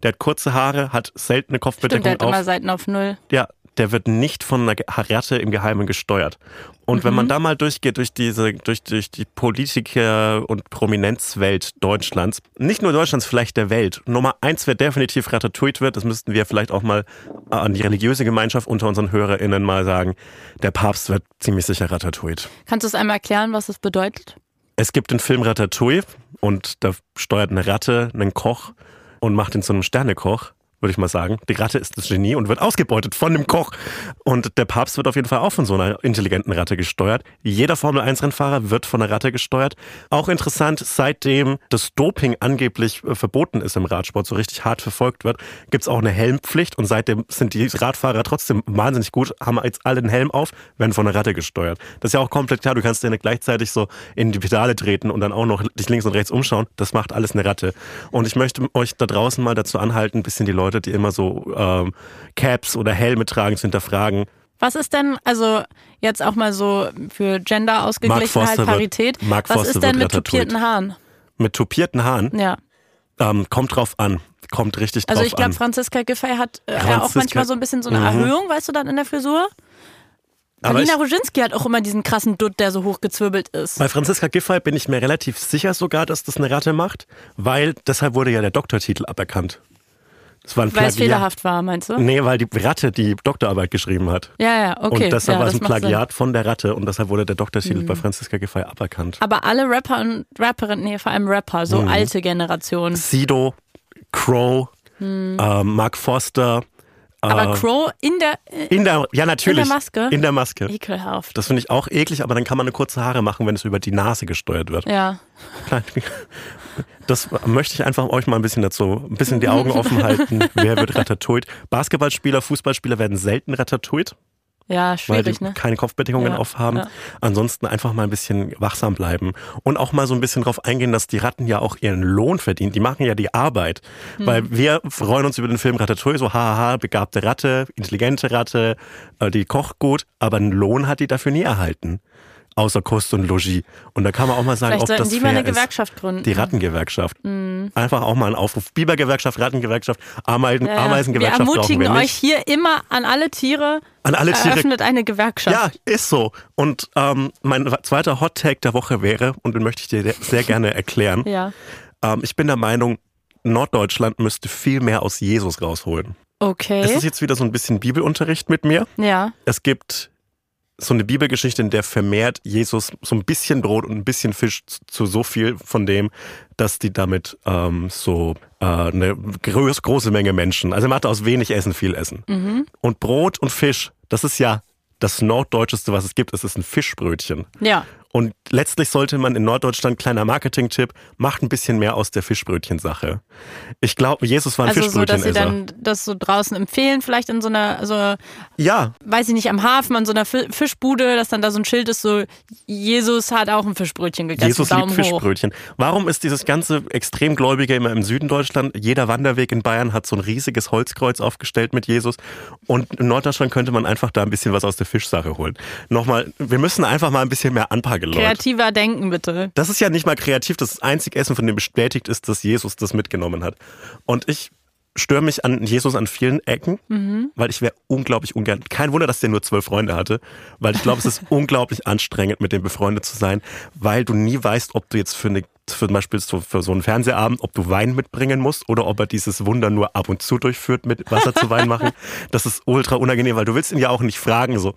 Speaker 1: Der hat kurze Haare, hat seltene
Speaker 2: Stimmt, der
Speaker 1: Kopfbedeckung
Speaker 2: hat immer
Speaker 1: auf.
Speaker 2: Seiten auf Null.
Speaker 1: Ja, der wird nicht von einer Ratte im Geheimen gesteuert. Und wenn
Speaker 2: Mhm.
Speaker 1: man da mal durchgeht durch diese, durch, durch die Politiker- und Prominenzwelt Deutschlands, nicht nur Deutschlands, vielleicht der Welt. Nummer eins, wer definitiv ratatouille wird, das müssten wir vielleicht auch mal an die religiöse Gemeinschaft unter unseren HörerInnen mal sagen. Der Papst wird ziemlich sicher ratatouille.
Speaker 2: Kannst du es einmal erklären, was das bedeutet?
Speaker 1: Es gibt den Film Ratatouille und da steuert eine Ratte einen Koch und macht ihn zu einem Sternekoch, würde ich mal sagen. Die Ratte ist das Genie und wird ausgebeutet von dem Koch. Und der Papst wird auf jeden Fall auch von so einer intelligenten Ratte gesteuert. Jeder Formel-1-Rennfahrer wird von einer Ratte gesteuert. Auch interessant, seitdem das Doping angeblich äh, verboten ist im Radsport, so richtig hart verfolgt wird, gibt's auch eine Helmpflicht und seitdem sind die Radfahrer trotzdem wahnsinnig gut, haben jetzt alle den Helm auf, werden von einer Ratte gesteuert. Das ist ja auch komplett klar, du kannst nicht gleichzeitig so in die Pedale treten und dann auch noch dich links und rechts umschauen. Das macht alles eine Ratte. Und ich möchte euch da draußen mal dazu anhalten, ein bisschen die Leute, die immer so ähm, Caps oder Helme tragen, zu hinterfragen.
Speaker 2: Was ist denn, also jetzt auch mal so für Gender-Ausgeglichenheit,
Speaker 1: Forster wird-
Speaker 2: Parität,
Speaker 1: Mark
Speaker 2: was ist denn
Speaker 1: wird
Speaker 2: mit tupierten Haaren?
Speaker 1: Mit tupierten Haaren,
Speaker 2: Ja.
Speaker 1: ähm, kommt drauf an. Kommt richtig drauf
Speaker 2: Also ich glaube,
Speaker 1: an.
Speaker 2: Franziska Giffey hat äh, ja auch
Speaker 1: Franziska-
Speaker 2: manchmal so ein bisschen so eine
Speaker 1: Mhm.
Speaker 2: Erhöhung, weißt du, dann in der Frisur. Alina Roginski hat auch immer diesen krassen Dutt, der so hochgezwirbelt ist.
Speaker 1: Bei Franziska Giffey bin ich mir relativ sicher sogar, dass das eine Ratte macht, weil deshalb wurde ja der Doktortitel aberkannt. Es war ein
Speaker 2: Weil es
Speaker 1: Plagiat.
Speaker 2: fehlerhaft war, meinst du?
Speaker 1: Nee, weil die Ratte die Doktorarbeit geschrieben hat.
Speaker 2: Ja, ja, okay.
Speaker 1: und deshalb
Speaker 2: ja,
Speaker 1: war es ein
Speaker 2: macht Sinn. Mhm.
Speaker 1: Plagiat von der Ratte und deshalb wurde der Doktortitel bei Franziska Giffey aberkannt.
Speaker 2: Aber alle Rapper und Rapperinnen, nee, vor allem Rapper, so
Speaker 1: Mhm.
Speaker 2: alte Generation.
Speaker 1: Sido, Crow, ähm, Mark Foster.
Speaker 2: Aber
Speaker 1: äh,
Speaker 2: Crow in der äh,
Speaker 1: in der, ja natürlich.
Speaker 2: In der Maske?
Speaker 1: In der Maske.
Speaker 2: ekelhaft.
Speaker 1: Das finde ich auch eklig, aber dann kann man eine kurze Haare machen, wenn es über die Nase gesteuert wird.
Speaker 2: Ja.
Speaker 1: Das möchte ich einfach euch mal ein bisschen dazu, ein bisschen die Augen offen halten. Wer wird Ratatouille? Basketballspieler, Fußballspieler werden selten Ratatouille,
Speaker 2: Ja,
Speaker 1: weil
Speaker 2: schwierig,
Speaker 1: die
Speaker 2: ne?
Speaker 1: keine Kopfbedeckungen
Speaker 2: Ja,
Speaker 1: aufhaben.
Speaker 2: ja.
Speaker 1: Ansonsten einfach mal ein bisschen wachsam bleiben und auch mal so ein bisschen drauf eingehen, dass die Ratten ja auch ihren Lohn verdienen. Die machen ja die Arbeit,
Speaker 2: Hm.
Speaker 1: weil wir freuen uns über den Film Ratatouille, so haha, begabte Ratte, intelligente Ratte, äh, die kocht gut, aber einen Lohn hat die dafür nie erhalten. Außer Kost und Logis. Und da kann man auch mal sagen,
Speaker 2: Vielleicht
Speaker 1: ob das
Speaker 2: die
Speaker 1: fair
Speaker 2: mal eine
Speaker 1: ist.
Speaker 2: Gewerkschaft gründen.
Speaker 1: Die Rattengewerkschaft.
Speaker 2: Mhm.
Speaker 1: Einfach auch mal einen Aufruf. Bibergewerkschaft, Rattengewerkschaft, Ameisen,
Speaker 2: Ja, ja.
Speaker 1: Ameisengewerkschaft
Speaker 2: Wir
Speaker 1: brauchen
Speaker 2: ermutigen
Speaker 1: wir
Speaker 2: euch
Speaker 1: nicht.
Speaker 2: hier immer an alle Tiere,
Speaker 1: An alle Tiere.
Speaker 2: eröffnet eine Gewerkschaft.
Speaker 1: Ja, ist so. Und ähm, mein zweiter Hot Take der Woche wäre, und den möchte ich dir sehr gerne erklären.
Speaker 2: Ja.
Speaker 1: ähm, ich bin der Meinung, Norddeutschland müsste viel mehr aus Jesus rausholen.
Speaker 2: Okay.
Speaker 1: Es ist jetzt wieder so ein bisschen Bibelunterricht mit mir.
Speaker 2: ja.
Speaker 1: Es gibt so eine Bibelgeschichte, in der vermehrt Jesus so ein bisschen Brot und ein bisschen Fisch zu, so viel von dem, dass die damit ähm, so äh, eine groß, große Menge Menschen, also er macht aus wenig Essen viel Essen. Und Brot und Fisch, das ist ja das Norddeutscheste, was es gibt. Es ist ein Fischbrötchen.
Speaker 2: Ja.
Speaker 1: Und letztlich sollte man in Norddeutschland, kleiner Marketing-Tipp, macht ein bisschen mehr aus der Fischbrötchen-Sache. Ich glaube, Jesus war ein
Speaker 2: Also so, dass sie
Speaker 1: Fischbrötchenesser.
Speaker 2: dann das so draußen empfehlen, vielleicht in so einer, so,
Speaker 1: ja,
Speaker 2: weiß ich nicht, am Hafen, an so einer Fi- Fischbude, dass dann da so ein Schild ist, so, Jesus hat auch ein Fischbrötchen gegessen,
Speaker 1: Jesus liebt
Speaker 2: Daumen hoch.
Speaker 1: Fischbrötchen. Warum ist dieses ganze Extremgläubige immer im Süden Deutschland? Jeder Wanderweg in Bayern hat so ein riesiges Holzkreuz aufgestellt mit Jesus. Und in Norddeutschland könnte man einfach da ein bisschen was aus der Fischsache holen. Nochmal, wir müssen einfach mal ein bisschen mehr anpacken, Leute.
Speaker 2: Kreativer denken, bitte.
Speaker 1: Das ist ja nicht mal kreativ, das ist das einzige Essen, von dem bestätigt ist, dass Jesus das mitgenommen hat. Und ich störe mich an Jesus an vielen Ecken,
Speaker 2: Mhm.
Speaker 1: weil ich wäre unglaublich ungern. Kein Wunder, dass der nur zwölf Freunde hatte, weil ich glaube, es ist unglaublich anstrengend, mit dem befreundet zu sein, weil du nie weißt, ob du jetzt für eine für zum Beispiel so, für so einen Fernsehabend, ob du Wein mitbringen musst oder ob er dieses Wunder nur ab und zu durchführt mit Wasser zu Wein machen. Das ist ultra unangenehm, weil du willst ihn ja auch nicht fragen, so,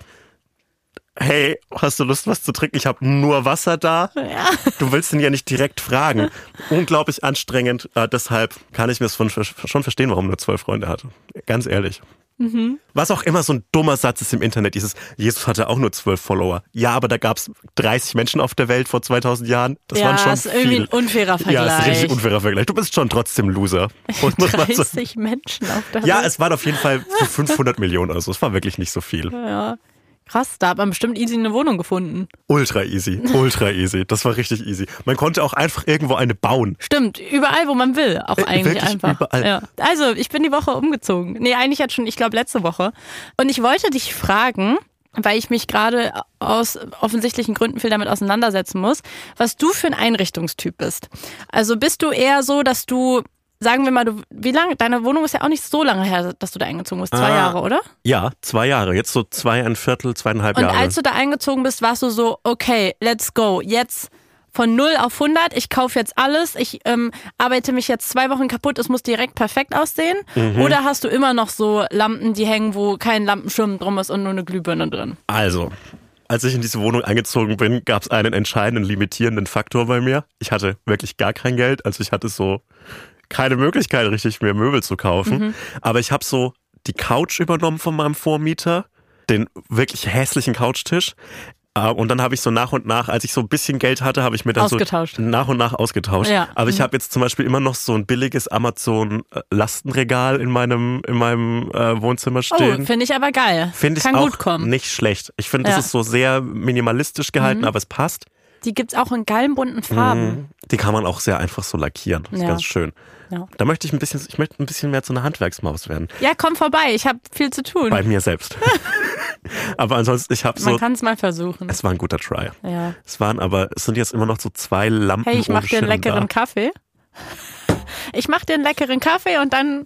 Speaker 1: hey, hast du Lust, was zu trinken? Ich habe nur Wasser da.
Speaker 2: Ja.
Speaker 1: Du willst ihn ja nicht direkt fragen. Unglaublich anstrengend. Äh, deshalb kann ich mir schon verstehen, warum er nur zwölf Freunde hatte. Ganz ehrlich.
Speaker 2: Mhm.
Speaker 1: Was auch immer so ein dummer Satz ist im Internet, dieses Jesus hatte auch nur zwölf Follower. Ja, aber da gab es 30 Menschen auf der Welt vor 2000 Jahren. Das
Speaker 2: ja,
Speaker 1: waren schon
Speaker 2: ist irgendwie
Speaker 1: viel.
Speaker 2: ein unfairer Vergleich.
Speaker 1: Ja, ist ein richtig unfairer Vergleich. Du bist schon trotzdem Loser. Und muss man sagen.
Speaker 2: 30 Menschen auf der
Speaker 1: Ja,
Speaker 2: Welt.
Speaker 1: es waren auf jeden Fall so 500 Millionen oder so. Es war wirklich nicht so viel.
Speaker 2: Ja. Krass, da hat man bestimmt easy eine Wohnung gefunden.
Speaker 1: Ultra easy, ultra easy. Das war richtig easy. Man konnte auch einfach irgendwo eine bauen.
Speaker 2: Stimmt, überall, wo man will, auch
Speaker 1: Äh,
Speaker 2: eigentlich einfach.
Speaker 1: überall.
Speaker 2: Ja. Also, ich bin die Woche umgezogen. Nee, eigentlich jetzt schon, ich glaube, letzte Woche. Und ich wollte dich fragen, weil ich mich gerade aus offensichtlichen Gründen viel damit auseinandersetzen muss, was du für ein Einrichtungstyp bist. Also bist du eher so, dass du, sagen wir mal, du, wie lange, deine Wohnung ist ja auch nicht so lange her, dass du da eingezogen bist, zwei
Speaker 1: Ah.
Speaker 2: Jahre, oder?
Speaker 1: Ja, zwei Jahre. Jetzt so zwei, ein Viertel, zweieinhalb
Speaker 2: Und
Speaker 1: Jahre.
Speaker 2: als du da eingezogen bist, warst du so, okay, let's go, jetzt von 0 auf 100, ich kaufe jetzt alles, ich ähm, arbeite mich jetzt zwei Wochen kaputt, es muss direkt perfekt aussehen?
Speaker 1: Mhm.
Speaker 2: Oder hast du immer noch so Lampen, die hängen, wo kein Lampenschirm drum ist und nur eine Glühbirne drin?
Speaker 1: Also, als ich in diese Wohnung eingezogen bin, gab es einen entscheidenden limitierenden Faktor bei mir. Ich hatte wirklich gar kein Geld, also ich hatte so keine Möglichkeit, richtig mir Möbel zu kaufen. Aber ich habe so die Couch übernommen von meinem Vormieter, den wirklich hässlichen Couchtisch. Äh, Und dann habe ich so nach und nach, als ich so ein bisschen Geld hatte, habe ich mir dann
Speaker 2: Ausgetauscht.
Speaker 1: so nach und nach ausgetauscht.
Speaker 2: Ja.
Speaker 1: Aber ich habe jetzt zum Beispiel immer noch so ein billiges Amazon-Lastenregal in meinem, in meinem äh, Wohnzimmer stehen.
Speaker 2: Oh, finde ich aber geil.
Speaker 1: Finde ich
Speaker 2: Kann
Speaker 1: auch
Speaker 2: gut kommen.
Speaker 1: nicht schlecht. Ich finde,
Speaker 2: Ja.
Speaker 1: das ist so sehr minimalistisch gehalten, aber es passt.
Speaker 2: Die gibt's auch in geilen bunten Farben.
Speaker 1: Mhm. Die kann man auch sehr einfach so lackieren. Das ist
Speaker 2: Ja.
Speaker 1: ganz schön.
Speaker 2: Ja.
Speaker 1: Da möchte ich ein bisschen, ich möchte ein bisschen mehr zu einer Handwerksmaus werden.
Speaker 2: ja, komm vorbei, ich habe viel zu tun.
Speaker 1: Bei mir selbst. aber ansonsten, ich habe
Speaker 2: Man
Speaker 1: so,
Speaker 2: kann es mal versuchen.
Speaker 1: es war ein guter Try.
Speaker 2: Ja.
Speaker 1: Es waren aber, es sind jetzt immer noch so zwei Lampen.
Speaker 2: Hey, ich
Speaker 1: ohne
Speaker 2: mach dir einen leckeren
Speaker 1: da.
Speaker 2: Kaffee. Ich mach dir einen leckeren Kaffee und dann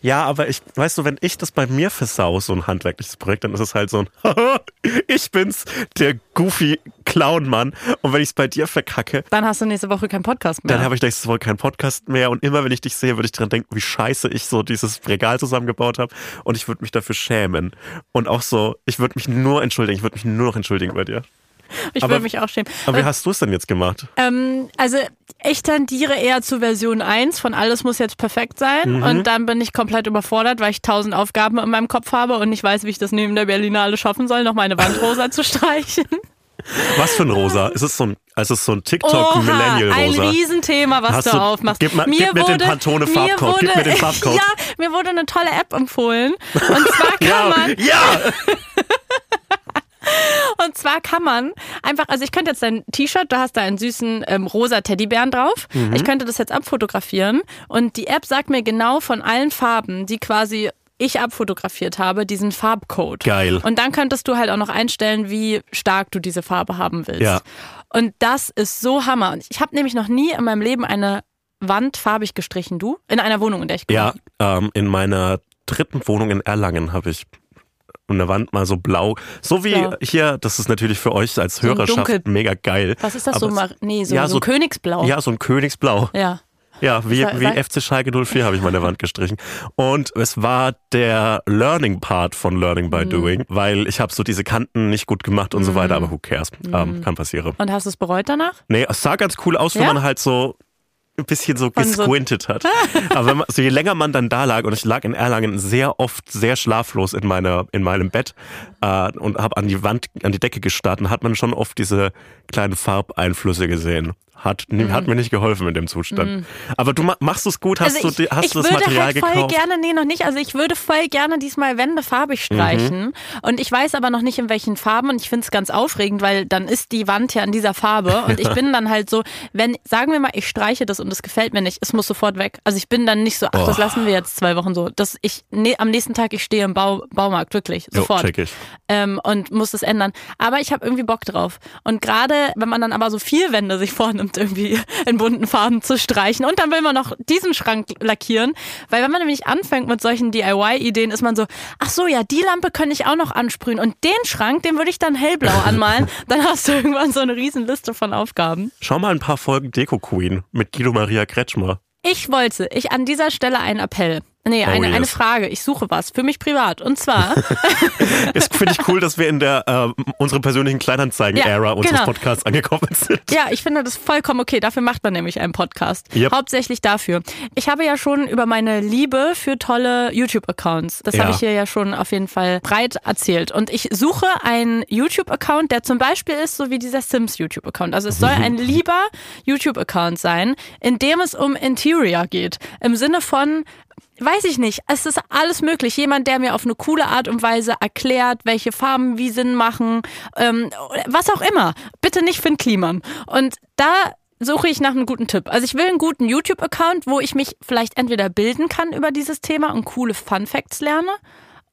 Speaker 1: Ja, aber ich, weißt du, wenn ich das bei mir versau, so ein handwerkliches Projekt, dann ist es halt so ein, ich bin's, der goofy Clown-Mann. Und wenn ich es bei dir verkacke,
Speaker 2: Dann hast du nächste Woche keinen Podcast mehr.
Speaker 1: dann habe ich nächstes Mal keinen Podcast mehr. Und immer wenn ich dich sehe, würde ich dran denken, wie scheiße ich so dieses Regal zusammengebaut habe. Und ich würde mich dafür schämen. Und auch so, ich würde mich nur entschuldigen. Ich würde mich nur noch entschuldigen bei dir.
Speaker 2: ich
Speaker 1: aber-
Speaker 2: würde mich auch schämen.
Speaker 1: Aber wie hast du es denn jetzt gemacht?
Speaker 2: Ähm, also ich tendiere eher zu Version 1 von alles muss jetzt perfekt sein
Speaker 1: Mhm.
Speaker 2: und dann bin ich komplett überfordert, weil ich tausend Aufgaben in meinem Kopf habe und nicht weiß, wie ich das neben der Berlinale schaffen soll, noch meine Wand rosa zu streichen.
Speaker 1: Was für ein Rosa? Ist es so ein, also es ist so ein
Speaker 2: ein
Speaker 1: TikTok-Millennial-Rosa?
Speaker 2: Riesenthema, was
Speaker 1: Hast
Speaker 2: du,
Speaker 1: du-
Speaker 2: aufmachst.
Speaker 1: gib mal- gib mir den Pantone-Farbcode,
Speaker 2: mir
Speaker 1: gib mir den Farbcode.
Speaker 2: Ja, mir wurde eine tolle App empfohlen und zwar kann
Speaker 1: Ja,
Speaker 2: man
Speaker 1: ja!
Speaker 2: Und zwar kann man einfach, also ich könnte jetzt dein T-Shirt, du hast da einen süßen ähm, rosa Teddybären drauf.
Speaker 1: Mhm.
Speaker 2: Ich könnte das jetzt abfotografieren und die App sagt mir genau von allen Farben, die quasi ich abfotografiert habe, diesen Farbcode.
Speaker 1: Geil.
Speaker 2: Und dann könntest du halt auch noch einstellen, wie stark du diese Farbe haben willst.
Speaker 1: Ja.
Speaker 2: Und das ist so Hammer. Und ich habe nämlich noch nie in meinem Leben eine Wand farbig gestrichen. Du? In einer Wohnung, in der ich
Speaker 1: Ja, ähm, in meiner dritten Wohnung in Erlangen habe ich eine Wand mal so blau. So wie
Speaker 2: Blau.
Speaker 1: hier, das ist natürlich für euch als
Speaker 2: So
Speaker 1: Hörerschaft
Speaker 2: dunkel-
Speaker 1: mega geil.
Speaker 2: Was ist das
Speaker 1: Aber
Speaker 2: so? Mar nee, so,
Speaker 1: ja,
Speaker 2: so,
Speaker 1: so-
Speaker 2: ein Königsblau.
Speaker 1: Ja, so ein Königsblau.
Speaker 2: ja.
Speaker 1: Ja, wie, wie FC Schalke 04 habe ich meine Wand gestrichen. Und es war der Learning-Part von Learning
Speaker 2: Mhm.
Speaker 1: by Doing, weil ich habe so diese Kanten nicht gut gemacht und so weiter, aber who cares?
Speaker 2: Mhm.
Speaker 1: Ähm, kann passieren.
Speaker 2: Und hast du es bereut danach?
Speaker 1: Nee, es sah ganz cool aus, wenn
Speaker 2: Ja?
Speaker 1: man halt so ein bisschen so
Speaker 2: Von so-
Speaker 1: gesquintet hat. Aber wenn man, so je länger man dann da lag, und ich lag in Erlangen sehr oft sehr schlaflos in, meiner, in meinem Bett äh, und habe an die Wand, an die Decke gestarrt, und hat man schon oft diese kleinen Farbeinflüsse gesehen. Hat,
Speaker 2: Mhm.
Speaker 1: hat mir nicht geholfen in dem Zustand. Aber du ma- machst es gut, hast
Speaker 2: also
Speaker 1: du, hast
Speaker 2: ich
Speaker 1: du das
Speaker 2: würde
Speaker 1: Material
Speaker 2: halt voll
Speaker 1: gekauft?
Speaker 2: gerne, nee, noch nicht. Also ich würde voll gerne diesmal Wände farbig streichen.
Speaker 1: Mhm.
Speaker 2: Und ich weiß aber noch nicht in welchen Farben. Und ich finde es ganz aufregend, weil dann ist die Wand ja in dieser Farbe. Und ich bin dann halt so, wenn, sagen wir mal, ich streiche das und es gefällt mir nicht, es muss sofort weg. Also ich bin dann nicht so, ach, das
Speaker 1: Oh.
Speaker 2: lassen wir jetzt zwei Wochen so. Das ich, nee, am nächsten Tag, ich stehe im Bau, Baumarkt, wirklich,
Speaker 1: Jo,
Speaker 2: sofort.
Speaker 1: check ich.
Speaker 2: ähm, und muss das ändern. Aber ich habe irgendwie Bock drauf. Und gerade wenn man dann aber so viel Wände sich vornimmt, irgendwie in bunten Farben zu streichen und dann will man noch diesen Schrank lackieren, weil wenn man nämlich anfängt mit solchen DIY-Ideen, ist man so, ach so, ja, die Lampe könnte ich auch noch ansprühen und den Schrank, den würde ich dann hellblau anmalen. dann hast du irgendwann so eine riesen Liste von Aufgaben.
Speaker 1: Schau mal ein paar Folgen Deko Queen mit Guido Maria Kretschmer.
Speaker 2: Ich wollte, ich an dieser Stelle einen Appell. Nee,
Speaker 1: Oh,
Speaker 2: eine, eine. Frage. Ich suche was für mich privat. Und zwar,
Speaker 1: Es finde ich cool, dass wir in der äh, unsere persönlichen Kleinanzeigen-Ära
Speaker 2: Ja,
Speaker 1: unseres
Speaker 2: genau.
Speaker 1: Podcasts angekommen sind.
Speaker 2: Ja, ich finde das vollkommen okay. Dafür macht man nämlich einen Podcast.
Speaker 1: Yep.
Speaker 2: Hauptsächlich dafür. Ich habe ja schon über meine Liebe für tolle YouTube-Accounts. Das
Speaker 1: Ja.
Speaker 2: habe ich hier ja schon auf jeden Fall breit erzählt. Und ich suche einen YouTube-Account, der zum Beispiel ist, so wie dieser Sims-YouTube-Account. Also es soll ein lieber YouTube-Account sein, in dem es um Interior geht. Im Sinne von Weiß ich nicht. Es ist alles möglich. Jemand, der mir auf eine coole Art und Weise erklärt, welche Farben wie Sinn machen, ähm, was auch immer. Bitte nicht Finn Kliman. Und da suche ich nach einem guten Tipp. Also ich will einen guten YouTube-Account, wo ich mich vielleicht entweder bilden kann über dieses Thema und coole Fun Facts lerne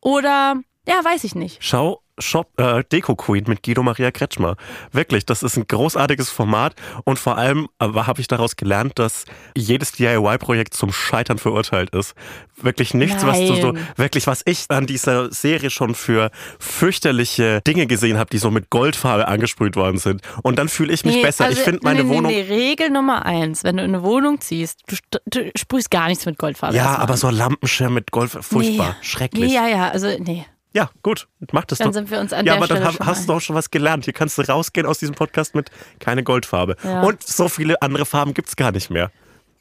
Speaker 2: oder ja, weiß ich nicht.
Speaker 1: Schau Shop äh, Deko Queen mit Guido Maria Kretschmer. Wirklich, das ist ein großartiges Format und vor allem aber habe ich daraus gelernt, dass jedes DIY-Projekt zum Scheitern verurteilt ist. Wirklich nichts, was du so,
Speaker 2: Nein.
Speaker 1: wirklich, was ich an dieser Serie schon für fürchterliche Dinge gesehen habe, die so mit Goldfarbe angesprüht worden sind. Und dann fühle ich mich
Speaker 2: Nee,
Speaker 1: besser.
Speaker 2: also,
Speaker 1: ich finde meine
Speaker 2: nee,
Speaker 1: Wohnung.
Speaker 2: Nee, Regel Nummer eins, wenn du in eine Wohnung ziehst, du, du sprühst gar nichts mit Goldfarbe.
Speaker 1: Ja, aber so Lampenschirm mit Gold, furchtbar, schrecklich.
Speaker 2: Nee, ja, ja, also nee.
Speaker 1: Ja, gut, mach das
Speaker 2: Dann
Speaker 1: doch.
Speaker 2: sind wir uns an
Speaker 1: ja,
Speaker 2: der
Speaker 1: aber dann
Speaker 2: Stelle
Speaker 1: hab,
Speaker 2: schon
Speaker 1: hast
Speaker 2: einig.
Speaker 1: du auch schon was gelernt. Hier kannst du rausgehen aus diesem Podcast mit keine Goldfarbe.
Speaker 2: Ja.
Speaker 1: Und so viele andere Farben gibt's gar nicht mehr.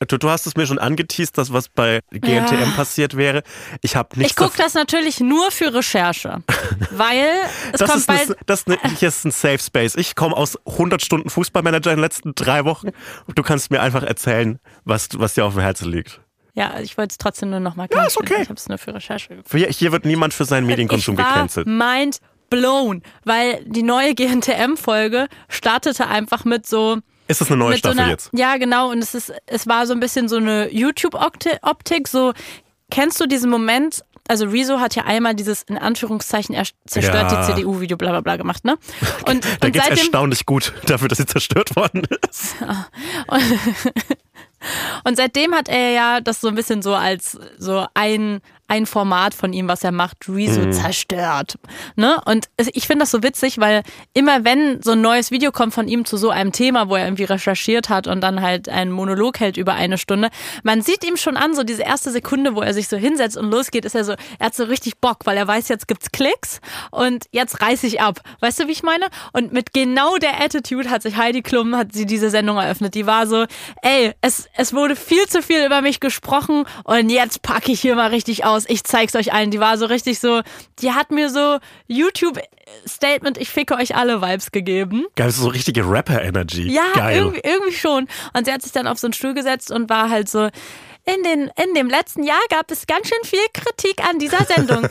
Speaker 1: Du, du hast es mir schon angeteased, dass was bei GNTM
Speaker 2: Ja.
Speaker 1: passiert wäre. Ich habe nichts
Speaker 2: Ich gucke das natürlich nur für Recherche, weil es
Speaker 1: das
Speaker 2: kommt
Speaker 1: ist, eine,
Speaker 2: bald.
Speaker 1: das ist eine, hier ist ein Safe Space. Ich komme aus 100 Stunden Fußballmanager in den letzten drei Wochen. Und du kannst mir einfach erzählen, was, was dir auf dem Herzen liegt.
Speaker 2: Ja, ich wollte es trotzdem nur nochmal
Speaker 1: Ja, ist okay.
Speaker 2: Ich habe es nur für Recherche geguckt.
Speaker 1: Hier, hier wird niemand für seinen Medienkonsum
Speaker 2: ich war
Speaker 1: gecancelt.
Speaker 2: mind blown, weil die neue GNTM-Folge startete einfach mit so.
Speaker 1: Ist das eine neue
Speaker 2: mit so
Speaker 1: Staffel
Speaker 2: einer,
Speaker 1: jetzt?
Speaker 2: Ja, genau. Und es ist, es war so ein bisschen so eine YouTube-Optik. So, kennst du diesen Moment? Also Rezo hat ja einmal dieses in Anführungszeichen er zerstört
Speaker 1: Ja.
Speaker 2: die CDU-Video bla bla bla gemacht, ne? Und,
Speaker 1: Da
Speaker 2: und
Speaker 1: geht's
Speaker 2: seitdem
Speaker 1: erstaunlich gut dafür, dass sie zerstört worden ist.
Speaker 2: Und seitdem hat er ja das so ein bisschen so als so ein ein Format von ihm, was er macht, Rezo mhm. zerstört. Ne? Und ich finde das so witzig, weil immer wenn so ein neues Video kommt von ihm zu so einem Thema, wo er irgendwie recherchiert hat und dann halt einen Monolog hält über eine Stunde, man sieht ihm schon an, so diese erste Sekunde, wo er sich so hinsetzt und losgeht, ist er so, er hat so richtig Bock, weil er weiß, jetzt gibt's Klicks und jetzt reiß ich ab. Weißt du, wie ich meine? Und mit genau der Attitude hat sich Heidi Klum, hat sie diese Sendung eröffnet. Die war so, ey, es, es wurde viel zu viel über mich gesprochen und jetzt packe ich hier mal richtig aus. Ich zeig's euch allen. Die war so richtig so, die hat mir so YouTube-Statement, ich ficke euch alle Vibes gegeben.
Speaker 1: Geil, so richtige Rapper-Energy.
Speaker 2: Ja,
Speaker 1: Geil.
Speaker 2: Irgendwie, irgendwie schon. Und sie hat sich dann auf so einen Stuhl gesetzt und war halt so, in, den, in dem letzten Jahr gab es ganz schön viel Kritik an dieser Sendung.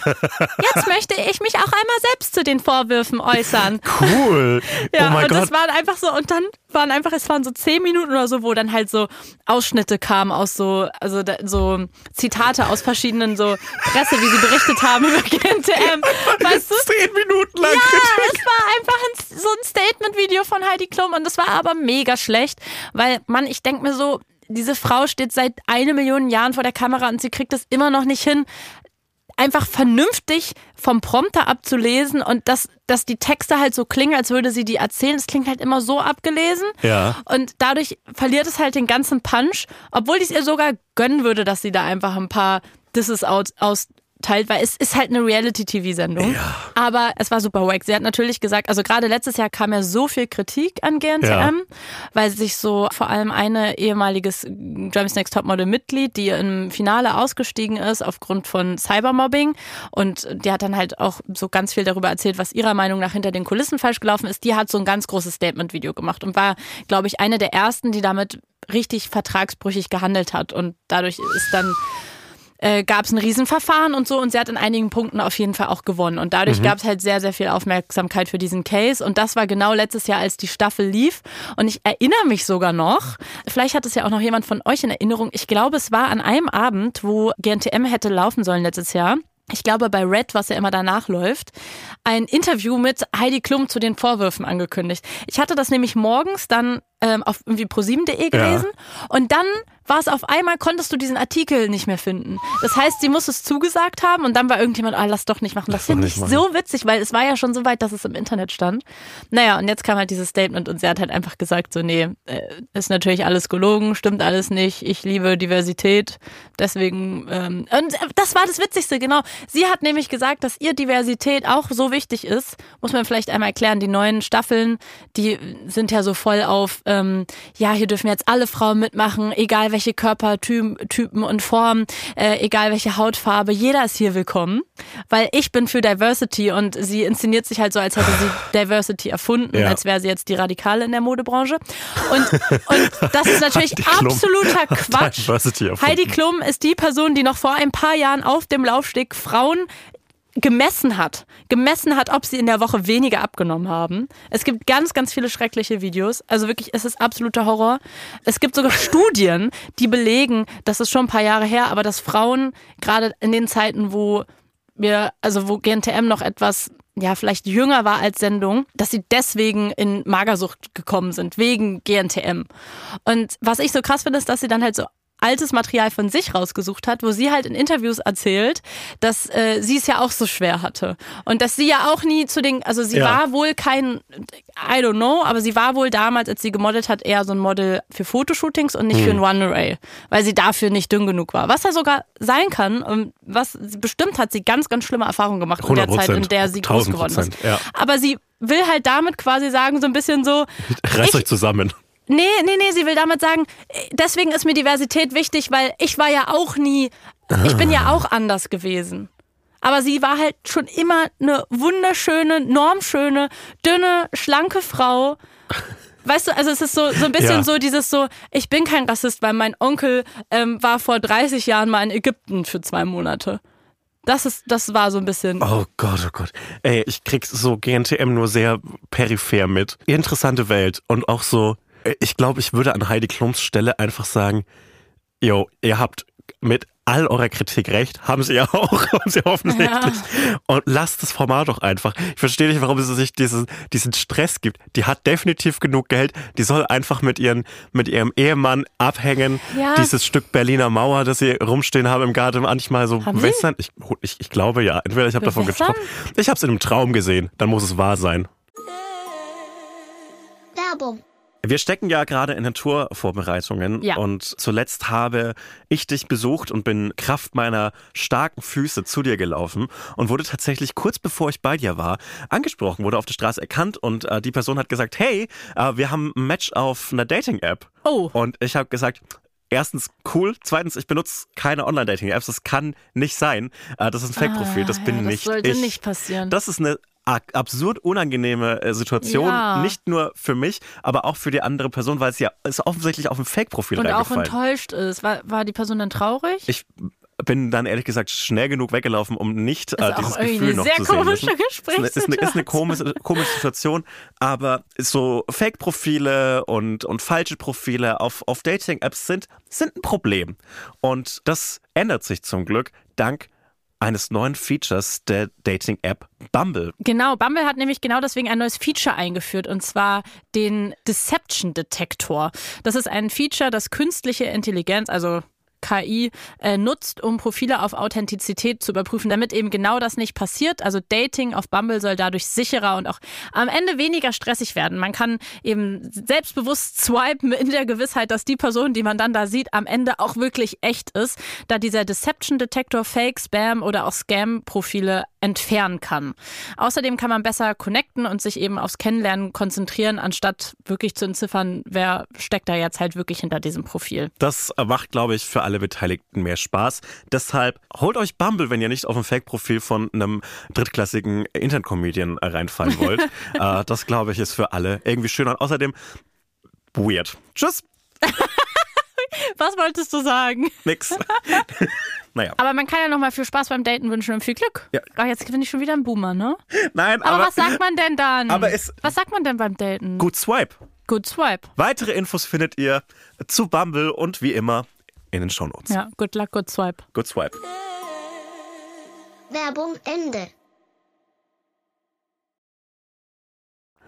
Speaker 2: Jetzt möchte ich mich auch einmal selbst zu den Vorwürfen äußern.
Speaker 1: Cool.
Speaker 2: ja,
Speaker 1: oh mein
Speaker 2: und
Speaker 1: Gott.
Speaker 2: das waren einfach so, und dann waren einfach, es waren so zehn Minuten oder so, wo dann halt so Ausschnitte kamen aus so, also da, so Zitate aus verschiedenen so Presse, wie sie berichtet haben über GNTM. Weißt du?
Speaker 1: Zehn Minuten lang
Speaker 2: Ja,
Speaker 1: Kritik.
Speaker 2: es war einfach ein, so ein Statement-Video von Heidi Klum und das war aber mega schlecht, weil, Mann, ich denke mir so, diese Frau steht seit eine Million Jahren vor der Kamera und sie kriegt es immer noch nicht hin, einfach vernünftig vom Prompter abzulesen und dass, dass die Texte halt so klingen, als würde sie die erzählen. Es klingt halt immer so abgelesen.
Speaker 1: Ja.
Speaker 2: Und dadurch verliert es halt den ganzen Punch, obwohl ich es ihr sogar gönnen würde, dass sie da einfach ein paar Disses aus, aus teilt, weil es ist halt eine Reality-TV-Sendung.
Speaker 1: Ja.
Speaker 2: Aber es war super wack. Sie hat natürlich gesagt, also gerade letztes Jahr kam ja so viel Kritik an GNTM,
Speaker 1: Ja.
Speaker 2: weil sich so vor allem eine ehemaliges Germany's Next Topmodel-Mitglied, die im Finale ausgestiegen ist aufgrund von Cybermobbing und die hat dann halt auch so ganz viel darüber erzählt, was ihrer Meinung nach hinter den Kulissen falsch gelaufen ist. Die hat so ein ganz großes Statement-Video gemacht und war, glaube ich, eine der ersten, die damit richtig vertragsbrüchig gehandelt hat und dadurch ist dann äh, gab es ein Riesenverfahren und so und sie hat in einigen Punkten auf jeden Fall auch gewonnen. Und dadurch gab es halt sehr, sehr viel Aufmerksamkeit für diesen Case. Und das war genau letztes Jahr, als die Staffel lief. Und ich erinnere mich sogar noch, vielleicht hat es ja auch noch jemand von euch in Erinnerung, ich glaube, es war an einem Abend, wo GNTM hätte laufen sollen letztes Jahr. Ich glaube, bei Red, was ja immer danach läuft, ein Interview mit Heidi Klum zu den Vorwürfen angekündigt. Ich hatte das nämlich morgens dann ähm, auf irgendwie pro7.de gelesen und dann war es auf einmal, konntest du diesen Artikel nicht mehr finden. Das heißt, sie muss es zugesagt haben und dann war irgendjemand, ah, lass doch nicht machen. Das finde ich
Speaker 1: nicht
Speaker 2: so witzig, weil es war ja schon so weit, dass es im Internet stand. Naja, und jetzt kam halt dieses Statement und sie hat halt einfach gesagt, so, nee, äh, ist natürlich alles gelogen, stimmt alles nicht, ich liebe Diversität, deswegen, ähm, und das war das Witzigste, genau. Sie hat nämlich gesagt, dass ihr Diversität auch so wichtig ist, muss man vielleicht einmal erklären, die neuen Staffeln, die sind ja so voll auf, ähm, ja, hier dürfen jetzt alle Frauen mitmachen, egal welche Körpertypen und Formen, äh, egal welche Hautfarbe, jeder ist hier willkommen, weil ich bin für Diversity und sie inszeniert sich halt so, als hätte sie Diversity erfunden,
Speaker 1: Ja.
Speaker 2: als wäre sie jetzt die Radikale in der Modebranche. Und, und das ist natürlich absoluter Quatsch. Heidi Klum ist die Person, die noch vor ein paar Jahren auf dem Laufsteg Frauen gemessen hat. Gemessen hat, ob sie in der Woche weniger abgenommen haben. Es gibt ganz, ganz viele schreckliche Videos. Also wirklich, es ist absoluter Horror. Es gibt sogar Studien, die belegen, das ist schon ein paar Jahre her, aber dass Frauen gerade in den Zeiten, wo wir, also wo GNTM noch etwas ja, vielleicht jünger war als Sendung, dass sie deswegen in Magersucht gekommen sind, wegen GNTM. Und was ich so krass finde, ist, dass sie dann halt so altes Material von sich rausgesucht hat, wo sie halt in Interviews erzählt, dass äh, sie es ja auch so schwer hatte. Und dass sie ja auch nie zu den, also sie
Speaker 1: Ja.
Speaker 2: war wohl kein, I don't know, aber sie war wohl damals, als sie gemodelt hat, eher so ein Model für Fotoshootings und nicht für ein One-Array, weil sie dafür nicht dünn genug war. Was ja sogar sein kann und was bestimmt hat sie ganz, ganz schlimme Erfahrungen gemacht in der Zeit, in
Speaker 1: 100%,
Speaker 2: der sie groß
Speaker 1: 1000%,
Speaker 2: geworden ist.
Speaker 1: ja.
Speaker 2: Aber sie will halt damit quasi sagen, so ein bisschen so,
Speaker 1: Reißt euch zusammen.
Speaker 2: Nee, nee, nee, sie will damit sagen, äh, deswegen ist mir Diversität wichtig, weil ich war ja auch nie, ich bin ja auch anders gewesen. Aber sie war halt schon immer eine wunderschöne, normschöne, dünne, schlanke Frau. Weißt du, also es ist so, so ein bisschen
Speaker 1: Ja.
Speaker 2: so dieses so, ich bin kein Rassist, weil mein Onkel ähm, war vor 30 Jahren mal in Ägypten für zwei Monate. Das ist, das war so ein bisschen.
Speaker 1: Oh Gott, oh Gott. Ey, ich krieg's so GNTM nur sehr peripher mit. Interessante Welt. Und auch so, ich glaube, ich würde an Heidi Klums Stelle einfach sagen, yo, ihr habt mit all eurer Kritik recht, haben sie ja auch, haben sie offensichtlich. Und lasst das Format doch einfach. Ich verstehe nicht, warum sie sich diesen, diesen Stress gibt. Die hat definitiv genug Geld. Die soll einfach mit, ihren, mit ihrem Ehemann abhängen.
Speaker 2: Ja.
Speaker 1: Dieses Stück Berliner Mauer, das sie rumstehen haben im Garten, manchmal so
Speaker 2: Haben sie?
Speaker 1: wässern. Ich, ich, ich glaube ja. Entweder ich habe davon geträumt. Ich habe es in einem Traum gesehen. Dann muss es wahr sein.
Speaker 4: Werbung.
Speaker 1: Wir stecken ja gerade in den Tourvorbereitungen
Speaker 2: Ja.
Speaker 1: und zuletzt habe ich dich besucht und bin Kraft meiner starken Füße zu dir gelaufen und wurde tatsächlich kurz bevor ich bei dir war angesprochen, wurde auf der Straße erkannt und äh, die Person hat gesagt, hey, äh, wir haben ein Match auf einer Dating-App.
Speaker 2: Oh.
Speaker 1: Und ich habe gesagt, Erstens, cool. Zweitens, ich benutze keine Online-Dating-Apps. Das kann nicht sein. Äh, Das ist ein Fake-Profil. Das
Speaker 2: Ah,
Speaker 1: bin
Speaker 2: ja, das
Speaker 1: nicht
Speaker 2: sollte
Speaker 1: ich.
Speaker 2: nicht passieren.
Speaker 1: Das ist eine absurd unangenehme äh, Situation.
Speaker 2: Ja.
Speaker 1: Nicht nur für mich, aber auch für die andere Person, weil es ja es offensichtlich auf ein Fake-Profil
Speaker 2: Und auch enttäuscht ist. War, war die Person dann traurig?
Speaker 1: Ich bin dann ehrlich gesagt schnell genug weggelaufen, um nicht äh,
Speaker 2: Ist
Speaker 1: dieses Gefühl noch
Speaker 2: sehr
Speaker 1: zu sehen. Ist eine, ist eine, ist eine komische, komische Situation, aber so Fake-Profile und, und falsche Profile auf, auf Dating-Apps sind, sind ein Problem. Und das ändert sich zum Glück dank eines neuen Features der Dating-App Bumble.
Speaker 2: Genau, Bumble hat nämlich genau deswegen ein neues Feature eingeführt und zwar den Deception Detector. Das ist ein Feature, das künstliche Intelligenz, also KI äh, nutzt, um Profile auf Authentizität zu überprüfen, damit eben genau das nicht passiert. Also Dating auf Bumble soll dadurch sicherer und auch am Ende weniger stressig werden. Man kann eben selbstbewusst swipen in der Gewissheit, dass die Person, die man dann da sieht, am Ende auch wirklich echt ist, da dieser Deception Detector Fake, Spam oder auch Scam-Profile entfernen kann. Außerdem kann man besser connecten und sich eben aufs Kennenlernen konzentrieren, anstatt wirklich zu entziffern, wer steckt da jetzt halt wirklich hinter diesem Profil.
Speaker 1: Das macht, glaube ich, für alle Beteiligten mehr Spaß. Deshalb holt euch Bumble, wenn ihr nicht auf ein Fake-Profil von einem drittklassigen Internet-Comedian reinfallen wollt. äh, das, glaube ich, ist für alle irgendwie schön und außerdem weird. Tschüss,
Speaker 2: Was wolltest du sagen?
Speaker 1: nix. naja,
Speaker 2: Aber man kann ja noch mal viel Spaß beim Daten wünschen und viel Glück.
Speaker 1: Ja.
Speaker 2: Ach, jetzt bin ich schon wieder ein Boomer, ne?
Speaker 1: nein,
Speaker 2: Aber,
Speaker 1: aber,
Speaker 2: was sagt man denn dann?
Speaker 1: aber es-
Speaker 2: was sagt man denn beim Daten?
Speaker 1: gut Swipe.
Speaker 2: Good Swipe.
Speaker 1: Weitere Infos findet ihr zu Bumble und wie immer in den Shownotes.
Speaker 2: Ja, good luck, good swipe.
Speaker 1: Good Swipe.
Speaker 4: Werbung Ende.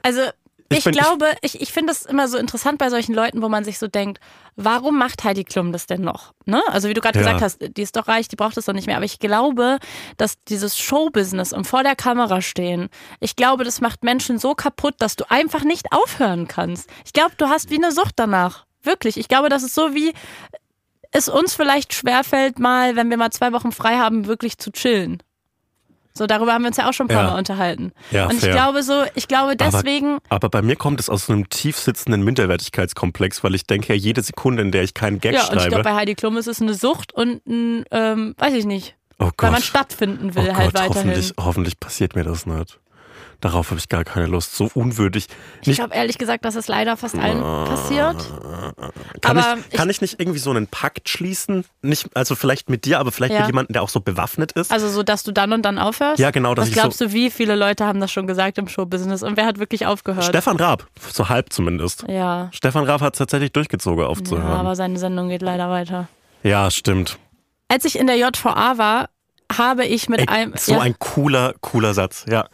Speaker 2: Also ich,
Speaker 1: Ich bin- ich-
Speaker 2: glaube, ich, ich finde es immer so interessant bei solchen Leuten, wo man sich so denkt, warum macht Heidi Klum das denn noch? Ne? Also wie du gerade
Speaker 1: Ja.
Speaker 2: gesagt hast, die ist doch reich, die braucht das doch nicht mehr. Aber ich glaube, dass dieses Showbusiness und vor der Kamera stehen, ich glaube, das macht Menschen so kaputt, dass du einfach nicht aufhören kannst. Ich glaube, du hast wie eine Sucht danach. Wirklich. Ich glaube, das ist so wie es uns vielleicht schwerfällt, mal, wenn wir mal zwei Wochen frei haben, wirklich zu chillen. So, darüber haben wir uns ja auch schon ein paar
Speaker 1: Ja.
Speaker 2: Mal unterhalten.
Speaker 1: Ja,
Speaker 2: und ich
Speaker 1: fair.
Speaker 2: glaube so, ich glaube deswegen,
Speaker 1: Aber, aber bei mir kommt es aus so einem tief sitzenden Minderwertigkeitskomplex, weil ich denke ja, jede Sekunde, in der ich keinen Gag
Speaker 2: ja, und ich
Speaker 1: schreibe.
Speaker 2: glaube, bei Heidi Klum ist es eine Sucht und ein, ähm, weiß ich nicht,
Speaker 1: oh Gott.
Speaker 2: weil man stattfinden will
Speaker 1: oh
Speaker 2: halt
Speaker 1: Gott,
Speaker 2: weiterhin.
Speaker 1: hoffentlich, hoffentlich passiert mir das nicht. Darauf habe ich gar keine Lust. So unwürdig.
Speaker 2: Ich
Speaker 1: Nicht,
Speaker 2: glaube ehrlich gesagt, dass es leider fast allen passiert.
Speaker 1: kann,
Speaker 2: aber
Speaker 1: ich, kann ich nicht irgendwie so einen Pakt schließen? Nicht, also vielleicht mit dir, aber vielleicht
Speaker 2: Ja.
Speaker 1: mit jemandem, der auch so bewaffnet ist?
Speaker 2: Also so, dass du dann und dann aufhörst?
Speaker 1: Ja, genau,
Speaker 2: Was
Speaker 1: ich
Speaker 2: glaubst
Speaker 1: so-
Speaker 2: du, wie viele Leute haben das schon gesagt im Showbusiness und wer hat wirklich aufgehört?
Speaker 1: Stefan Raab, so halb zumindest.
Speaker 2: ja.
Speaker 1: Stefan Raab hat es tatsächlich durchgezogen
Speaker 2: ja,
Speaker 1: aufzuhören.
Speaker 2: aber seine Sendung geht leider weiter.
Speaker 1: Ja, stimmt.
Speaker 2: Als ich in der JVA war, habe ich mit
Speaker 1: Ey,
Speaker 2: einem...
Speaker 1: so
Speaker 2: ja,
Speaker 1: ein cooler, cooler Satz. Ja.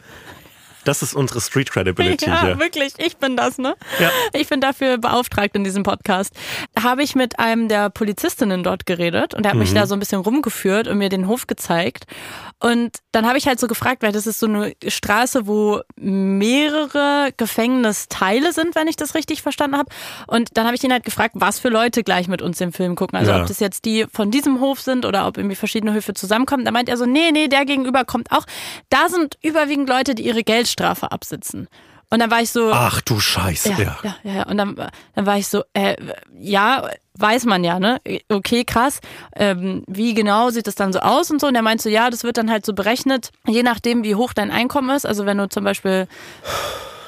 Speaker 1: Das ist unsere Street Credibility
Speaker 2: Ja,
Speaker 1: hier.
Speaker 2: wirklich, ich bin das, ne?
Speaker 1: Ja.
Speaker 2: Ich bin dafür beauftragt in diesem Podcast. Habe ich mit einem der Polizistinnen dort geredet und er hat mich da so ein bisschen rumgeführt und mir den Hof gezeigt. Und dann habe ich halt so gefragt, weil das ist so eine Straße, wo mehrere Gefängnisteile sind, wenn ich das richtig verstanden habe. Und dann habe ich ihn halt gefragt, was für Leute gleich mit uns den Film gucken. Also
Speaker 1: Ja.
Speaker 2: ob das jetzt die von diesem Hof sind oder ob irgendwie verschiedene Höfe zusammenkommen. Da meint er so, nee, nee, der gegenüber kommt auch. Da sind überwiegend Leute, die ihre Geldstrafe absitzen. Und dann war ich so,
Speaker 1: Ach du Scheiße.
Speaker 2: ja,
Speaker 1: Ja.
Speaker 2: ja, ja, ja. Und dann, dann war ich so, äh, ja, weiß man ja, ne? Okay, krass. Ähm, wie genau sieht das dann so aus und so? Und er meint so, ja, das wird dann halt so berechnet, je nachdem, wie hoch dein Einkommen ist. Also wenn du zum Beispiel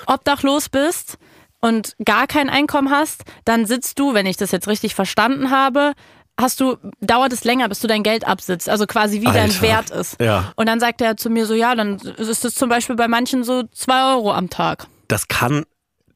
Speaker 2: obdachlos bist und gar kein Einkommen hast, dann sitzt du, wenn ich das jetzt richtig verstanden habe, hast du, dauert es länger, bis du dein Geld absitzt. Also quasi wie dein
Speaker 1: Alter.
Speaker 2: Wert ist.
Speaker 1: Ja.
Speaker 2: Und dann sagt er zu mir so, ja, dann ist es zum Beispiel bei manchen so zwei Euro am Tag.
Speaker 1: Das kann,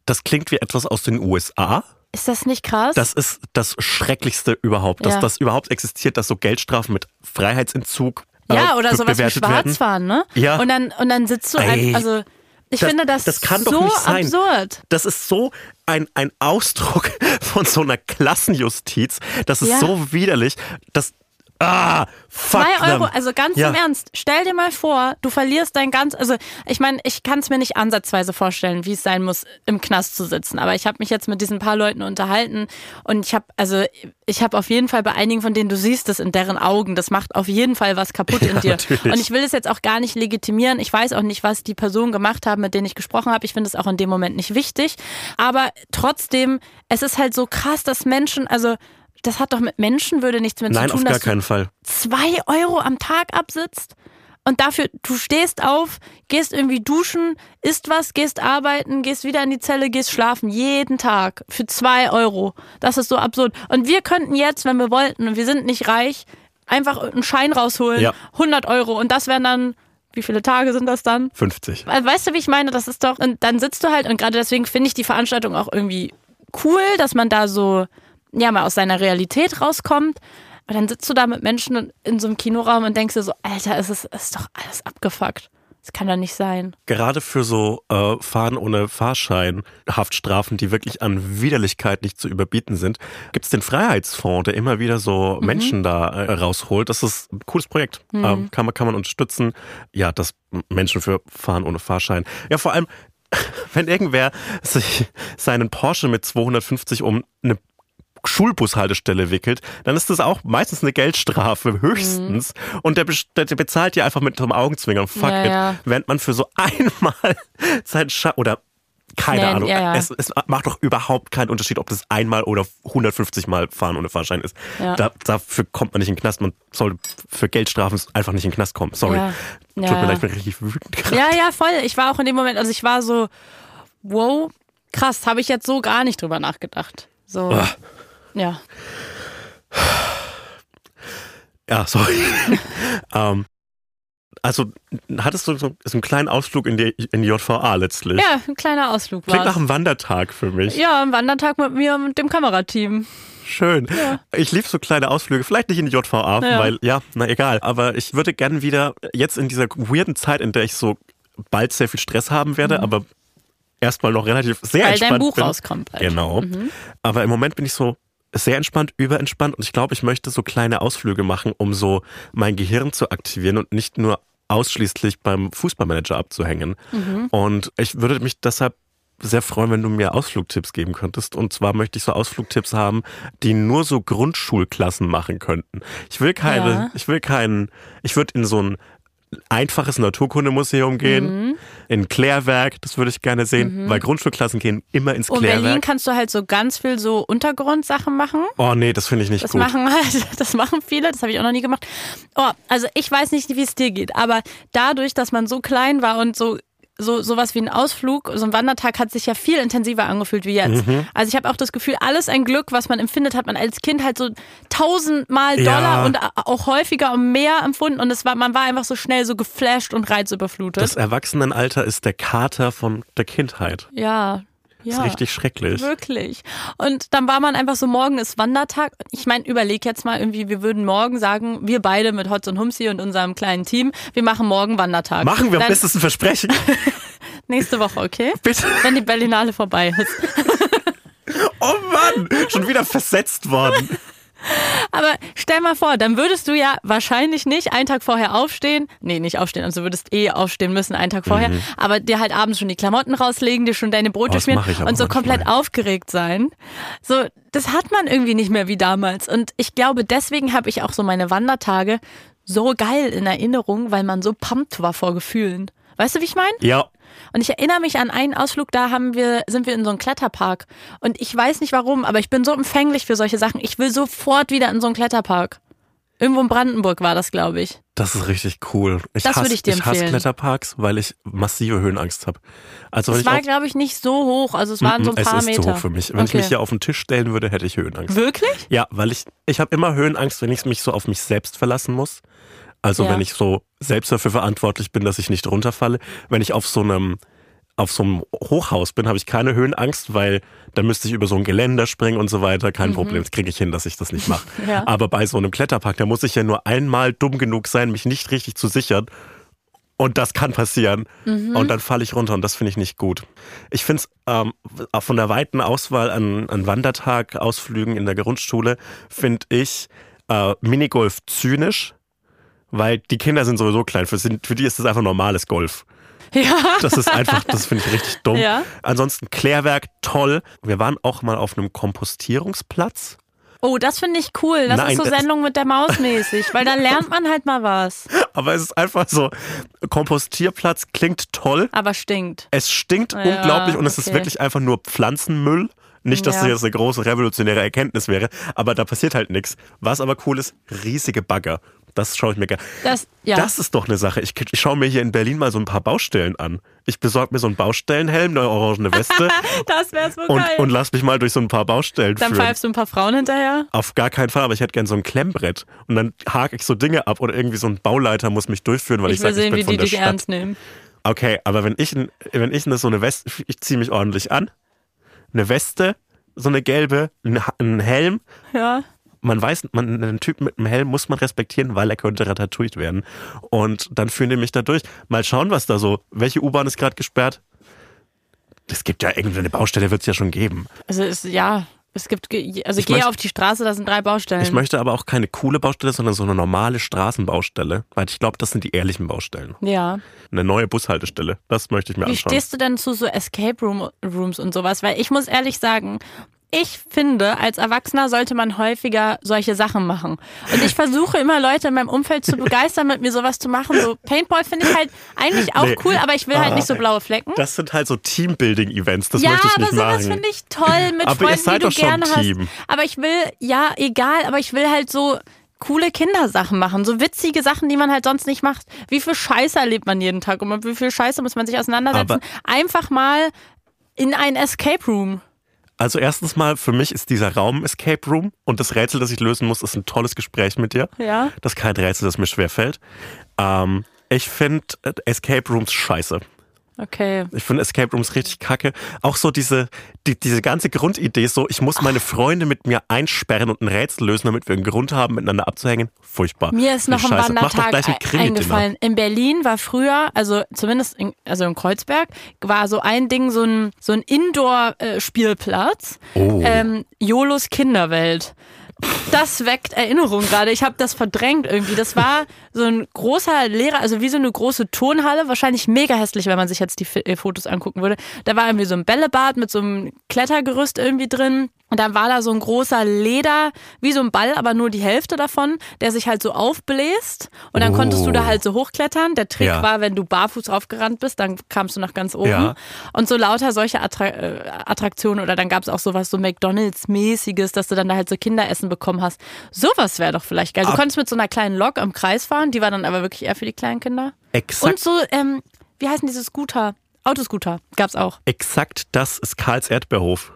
Speaker 1: das klingt wie etwas aus den USA.
Speaker 2: Ist das nicht krass?
Speaker 1: Das ist das Schrecklichste überhaupt, dass
Speaker 2: Ja.
Speaker 1: das überhaupt existiert, dass so Geldstrafen mit Freiheitsentzug
Speaker 2: ja,
Speaker 1: äh,
Speaker 2: oder
Speaker 1: be-
Speaker 2: sowas wie
Speaker 1: bewertet werden.
Speaker 2: Schwarzfahren, ne?
Speaker 1: Ja.
Speaker 2: Und dann, und dann sitzt du einfach, also ich
Speaker 1: Das-
Speaker 2: finde das,
Speaker 1: das kann doch
Speaker 2: so
Speaker 1: nicht sein.
Speaker 2: absurd.
Speaker 1: Das ist so ein, ein Ausdruck von so einer Klassenjustiz. Das ist
Speaker 2: Ja.
Speaker 1: so widerlich. Das. Ah, fuck
Speaker 2: Zwei Euro, also ganz
Speaker 1: Ja.
Speaker 2: im Ernst, stell dir mal vor, du verlierst dein ganz, also ich meine, ich kann es mir nicht ansatzweise vorstellen, wie es sein muss, im Knast zu sitzen. Aber ich habe mich jetzt mit diesen paar Leuten unterhalten und ich habe, also ich habe auf jeden Fall bei einigen von denen, du siehst es in deren Augen, das macht auf jeden Fall was kaputt in dir.
Speaker 1: natürlich.
Speaker 2: Und ich will es jetzt auch gar nicht legitimieren. Ich weiß auch nicht, was die Personen gemacht haben, mit denen ich gesprochen habe. Ich finde es auch in dem Moment nicht wichtig. Aber trotzdem, es ist halt so krass, dass Menschen, also das hat doch mit Menschenwürde nichts mehr
Speaker 1: Nein,
Speaker 2: zu tun,
Speaker 1: auf gar keinen Fall.
Speaker 2: zwei Euro am Tag absitzt und dafür, du stehst auf, gehst irgendwie duschen, isst was, gehst arbeiten, gehst wieder in die Zelle, gehst schlafen, jeden Tag für zwei Euro. Das ist so absurd. Und wir könnten jetzt, wenn wir wollten, und wir sind nicht reich, einfach einen Schein rausholen,
Speaker 1: Ja.
Speaker 2: 100 Euro und das wären dann, wie viele Tage sind das dann?
Speaker 1: 50.
Speaker 2: Also, Weißt du, wie ich meine? Das ist doch, und dann sitzt du halt, und gerade deswegen finde ich die Veranstaltung auch irgendwie cool, dass man da so, ja, mal aus seiner Realität rauskommt. Und dann sitzt du da mit Menschen in so einem Kinoraum und denkst dir so, Alter, es ist, es ist doch alles abgefuckt. Das kann doch nicht sein.
Speaker 1: Gerade für so äh, Fahren ohne Fahrschein, Haftstrafen, die wirklich an Widerlichkeit nicht zu überbieten sind, gibt es den Freiheitsfonds, der immer wieder so Menschen da äh, rausholt. Das ist ein cooles Projekt. Ähm, kann, man, kann man unterstützen. Ja, das Menschen für Fahren ohne Fahrschein. Ja, vor allem, wenn irgendwer sich seinen Porsche mit 250 um eine Schulbushaltestelle wickelt, dann ist das auch meistens eine Geldstrafe, höchstens. Und der, der, der bezahlt ja einfach mit so einem Augenzwinkern. Fuck
Speaker 2: Ja,
Speaker 1: it.
Speaker 2: ja.
Speaker 1: Während man für so einmal sein Scha oder keine
Speaker 2: Nee,
Speaker 1: Ahnung.
Speaker 2: ja, ja.
Speaker 1: Es, es macht doch überhaupt keinen Unterschied, ob das einmal oder 150 Mal fahren ohne Fahrschein ist.
Speaker 2: Ja.
Speaker 1: Da, dafür kommt man nicht in den Knast. Man soll für Geldstrafen einfach nicht in den Knast kommen. Sorry. Tut mir leid, ich bin richtig wütend gerade.
Speaker 2: Ja, ja, voll. Ich war auch in dem Moment, also ich war so, wow, krass, habe ich jetzt so gar nicht drüber nachgedacht. So,
Speaker 1: Ah.
Speaker 2: Ja.
Speaker 1: Ja, sorry. ähm, also hattest du so, einen kleinen Ausflug in die, in die JVA letztlich?
Speaker 2: Ja, ein kleiner Ausflug
Speaker 1: Klingt nach
Speaker 2: war
Speaker 1: einem Wandertag für mich.
Speaker 2: Ja, ein Wandertag mit mir und dem Kamerateam.
Speaker 1: Schön. Ich liebe so kleine Ausflüge, vielleicht nicht in die JVA,
Speaker 2: Ja.
Speaker 1: weil, ja, na egal. Aber ich würde gern wieder, jetzt in dieser weirden Zeit, in der ich so bald sehr viel Stress haben werde, aber erstmal noch relativ sehr
Speaker 2: Mhm. Weil
Speaker 1: entspannt
Speaker 2: dein Buch
Speaker 1: bin.
Speaker 2: rauskommt bald.
Speaker 1: Genau.
Speaker 2: Mhm.
Speaker 1: Aber im Moment bin ich so sehr entspannt, überentspannt und ich glaube, ich möchte so kleine Ausflüge machen, um so mein Gehirn zu aktivieren und nicht nur ausschließlich beim Fußballmanager abzuhängen.
Speaker 2: Mhm.
Speaker 1: Und ich würde mich deshalb sehr freuen, wenn du mir Ausflugtipps geben könntest. Und zwar möchte ich so Ausflugtipps haben, die nur so Grundschulklassen machen könnten. Ich will keine,
Speaker 2: Ja.
Speaker 1: ich will keinen, ich würde in so ein einfaches Naturkundemuseum gehen,
Speaker 2: Mhm.
Speaker 1: in Klärwerk, das würde ich gerne sehen, weil Grundschulklassen gehen immer ins
Speaker 2: Und in Berlin
Speaker 1: Klärwerk.
Speaker 2: kannst du halt so ganz viel so Untergrundsachen machen.
Speaker 1: Oh nee, das finde ich nicht
Speaker 2: Das
Speaker 1: gut.
Speaker 2: machen halt, das machen viele, das habe ich auch noch nie gemacht. Oh, also ich weiß nicht, wie es dir geht, aber dadurch, dass man so klein war und so so sowas wie ein Ausflug, so ein Wandertag hat sich ja viel intensiver angefühlt wie jetzt.
Speaker 1: Mhm.
Speaker 2: Also ich habe auch das Gefühl, alles ein Glück, was man empfindet, hat man als Kind halt so tausendmal
Speaker 1: Ja.
Speaker 2: Dollar und auch häufiger und mehr empfunden und es war man war einfach so schnell so geflasht und reizüberflutet.
Speaker 1: Das Erwachsenenalter ist der Kater von der Kindheit.
Speaker 2: ja.
Speaker 1: Das
Speaker 2: Ja.
Speaker 1: ist richtig schrecklich.
Speaker 2: Wirklich. Und dann war man einfach so, morgen ist Wandertag. Ich meine, überleg jetzt mal irgendwie, wir würden morgen sagen, wir beide mit Hotz und Humsi und unserem kleinen Team, wir machen morgen Wandertag.
Speaker 1: Machen wir, ist das ein Versprechen?
Speaker 2: nächste Woche, okay?
Speaker 1: Bitte.
Speaker 2: Wenn die Berlinale vorbei ist.
Speaker 1: Oh Mann, schon wieder versetzt worden.
Speaker 2: Aber stell mal vor, dann würdest du ja wahrscheinlich nicht einen Tag vorher aufstehen. Nee, nicht aufstehen, also du würdest eh aufstehen müssen einen Tag vorher. Aber dir halt abends schon die Klamotten rauslegen, dir schon deine Brote
Speaker 1: Mhm. Oh,
Speaker 2: schmieren und so
Speaker 1: manchmal.
Speaker 2: komplett aufgeregt sein. So, das hat man irgendwie nicht mehr wie damals. Und ich glaube, deswegen habe ich auch so meine Wandertage so geil in Erinnerung, weil man so pumped war vor Gefühlen. Weißt du, wie ich meine?
Speaker 1: Ja,
Speaker 2: Und ich erinnere mich an einen Ausflug, da haben wir, sind wir in so einem Kletterpark. Und ich weiß nicht warum, aber ich bin so empfänglich für solche Sachen. Ich will sofort wieder in so einen Kletterpark. Irgendwo in Brandenburg war das, glaube ich.
Speaker 1: das ist richtig cool. Ich
Speaker 2: Das
Speaker 1: hasse,
Speaker 2: würde ich dir
Speaker 1: ich hasse
Speaker 2: empfehlen.
Speaker 1: Kletterparks, weil ich massive Höhenangst habe. Also
Speaker 2: Es
Speaker 1: ich
Speaker 2: war, glaube ich, nicht so hoch. Also es waren so ein
Speaker 1: es
Speaker 2: paar
Speaker 1: ist
Speaker 2: Meter.
Speaker 1: zu hoch für mich. Wenn ich
Speaker 2: Okay.
Speaker 1: mich hier auf den Tisch stellen würde, hätte ich Höhenangst.
Speaker 2: Wirklich?
Speaker 1: Ja, weil ich, ich habe immer Höhenangst, wenn ich mich so auf mich selbst verlassen muss. Also
Speaker 2: Ja.
Speaker 1: wenn ich so selbst dafür verantwortlich bin, dass ich nicht runterfalle. Wenn ich auf so einem auf so einem Hochhaus bin, habe ich keine Höhenangst, weil dann müsste ich über so ein Geländer springen und so weiter. Kein Problem, das kriege ich hin, dass ich das nicht mache.
Speaker 2: Ja.
Speaker 1: Aber bei so einem Kletterpark, da muss ich ja nur einmal dumm genug sein, mich nicht richtig zu sichern. Und das kann passieren. Und dann falle ich runter und das finde ich nicht gut. Ich finde es ähm, von der weiten Auswahl an, an Wandertag-Ausflügen in der Grundschule, finde ich äh, Minigolf zynisch, weil die Kinder sind sowieso klein. Für, für die ist das einfach normales Golf.
Speaker 2: Ja.
Speaker 1: Das ist einfach, das finde ich richtig dumm.
Speaker 2: Ja.
Speaker 1: Ansonsten Klärwerk, toll. Wir waren auch mal auf einem Kompostierungsplatz.
Speaker 2: Oh, das finde ich cool. Das
Speaker 1: Nein,
Speaker 2: ist so
Speaker 1: das-
Speaker 2: Sendung mit der Maus mäßig, weil da lernt man halt mal was.
Speaker 1: Aber es ist einfach so, Kompostierplatz klingt toll.
Speaker 2: Aber stinkt.
Speaker 1: Es stinkt
Speaker 2: Ja,
Speaker 1: unglaublich und es ist
Speaker 2: okay.
Speaker 1: wirklich einfach nur Pflanzenmüll. Nicht, dass
Speaker 2: Ja.
Speaker 1: das jetzt eine große revolutionäre Erkenntnis wäre, aber da passiert halt nichts. Was aber cool ist, riesige Bagger. Das schaue ich mir gerne.
Speaker 2: Das, ja.
Speaker 1: Das ist doch eine Sache. Ich, ich schaue mir hier in Berlin mal so ein paar Baustellen an. Ich besorge mir so einen Baustellenhelm, eine orangene Weste
Speaker 2: das wäre so
Speaker 1: und,
Speaker 2: geil.
Speaker 1: und lass mich mal durch so ein paar Baustellen
Speaker 2: Dann
Speaker 1: führen.
Speaker 2: pfeifst du ein paar Frauen hinterher.
Speaker 1: Auf gar keinen Fall, aber ich hätte gern so ein Klemmbrett. Und dann hake ich so Dinge ab oder irgendwie so ein Bauleiter muss mich durchführen, weil ich,
Speaker 2: Ich
Speaker 1: sage, ich
Speaker 2: sehen,
Speaker 1: bin
Speaker 2: wie
Speaker 1: von
Speaker 2: die
Speaker 1: der
Speaker 2: dich
Speaker 1: Stadt.
Speaker 2: ernst nehmen.
Speaker 1: Okay, aber wenn ich, wenn ich ne- so eine Weste, ich ziehe mich ordentlich an, eine Weste, so eine gelbe, ein Helm,
Speaker 2: Ja.
Speaker 1: Man weiß, man, einen Typen mit einem Helm muss man respektieren, weil er könnte ratatouillet werden. Und dann führen die mich da durch. Mal schauen, was da so, welche U-Bahn ist gerade gesperrt? Es gibt ja irgendeine Baustelle, wird es ja schon geben.
Speaker 2: Also es, ja, es gibt, also
Speaker 1: Ich
Speaker 2: geh
Speaker 1: möcht-
Speaker 2: auf die Straße, da sind drei Baustellen.
Speaker 1: Ich möchte aber auch keine coole Baustelle, sondern so eine normale Straßenbaustelle, weil ich glaube, das sind die ehrlichen Baustellen.
Speaker 2: ja.
Speaker 1: Eine neue Bushaltestelle, das möchte ich mir
Speaker 2: Wie
Speaker 1: anschauen.
Speaker 2: stehst du denn zu so Escape Room, Rooms und sowas? Weil ich muss ehrlich sagen, ich finde, als Erwachsener sollte man häufiger solche Sachen machen. Und ich versuche immer Leute in meinem Umfeld zu begeistern, mit mir sowas zu machen. So Paintball finde ich halt eigentlich auch
Speaker 1: Nee.
Speaker 2: cool, aber ich will halt
Speaker 1: Ah.
Speaker 2: nicht so blaue Flecken.
Speaker 1: Das sind halt so Teambuilding-Events, das
Speaker 2: ja,
Speaker 1: möchte ich
Speaker 2: aber
Speaker 1: nicht
Speaker 2: sowas
Speaker 1: machen.
Speaker 2: finde ich toll mit
Speaker 1: Aber ihr
Speaker 2: Freunden,
Speaker 1: seid
Speaker 2: die du
Speaker 1: doch schon
Speaker 2: gerne
Speaker 1: Team.
Speaker 2: hast. Aber ich will, ja, egal, aber ich will halt so coole Kindersachen machen, so witzige Sachen, die man halt sonst nicht macht. Wie viel Scheiße erlebt man jeden Tag und mit wie viel Scheiße muss man sich auseinandersetzen?
Speaker 1: Aber-
Speaker 2: Einfach mal in ein Escape Room.
Speaker 1: Also erstens mal, für mich ist dieser Raum Escape Room und das Rätsel, das ich lösen muss, ist ein tolles Gespräch mit dir.
Speaker 2: Ja.
Speaker 1: Das ist kein Rätsel, das mir schwerfällt. Ähm, ich finde äh, Escape Rooms scheiße.
Speaker 2: Okay.
Speaker 1: Ich finde Escape Rooms richtig kacke. Auch so diese, die, diese ganze Grundidee, so ich muss meine Freunde mit mir einsperren und ein Rätsel lösen, damit wir einen Grund haben, miteinander abzuhängen. Furchtbar.
Speaker 2: Mir ist noch ein Wandertag
Speaker 1: gleich ein
Speaker 2: eingefallen. In Berlin war früher, also zumindest in, also in Kreuzberg, war so ein Ding, so ein, so ein Indoor-Spielplatz.
Speaker 1: Oh.
Speaker 2: Ähm, Jolos Kinderwelt. Das weckt Erinnerungen gerade. Ich habe das verdrängt irgendwie. Das war so ein großer Lehrer, also wie so eine große Turnhalle, wahrscheinlich mega hässlich, wenn man sich jetzt die äh, Fotos angucken würde. Da war irgendwie so ein Bällebad mit so einem Klettergerüst irgendwie drin. Und dann war da so ein großer Leder, wie so ein Ball, aber nur die Hälfte davon, der sich halt so aufbläst. Und dann
Speaker 1: Oh.
Speaker 2: konntest du da halt so hochklettern. Der Trick
Speaker 1: Ja.
Speaker 2: war, wenn du barfuß aufgerannt bist, dann kamst du nach ganz oben.
Speaker 1: Ja.
Speaker 2: Und so lauter solche Attra äh, Attraktionen oder dann gab es auch sowas so McDonalds-mäßiges, dass du dann da halt so Kinderessen bekommen hast. Sowas wäre doch vielleicht geil. Du
Speaker 1: Ab-
Speaker 2: konntest mit so einer kleinen Lok im Kreis fahren, die war dann aber wirklich eher für die kleinen Kinder.
Speaker 1: Exakt,
Speaker 2: Und so, ähm, wie heißen diese Scooter? Autoscooter gab's auch.
Speaker 1: exakt das ist Karls Erdbeerhof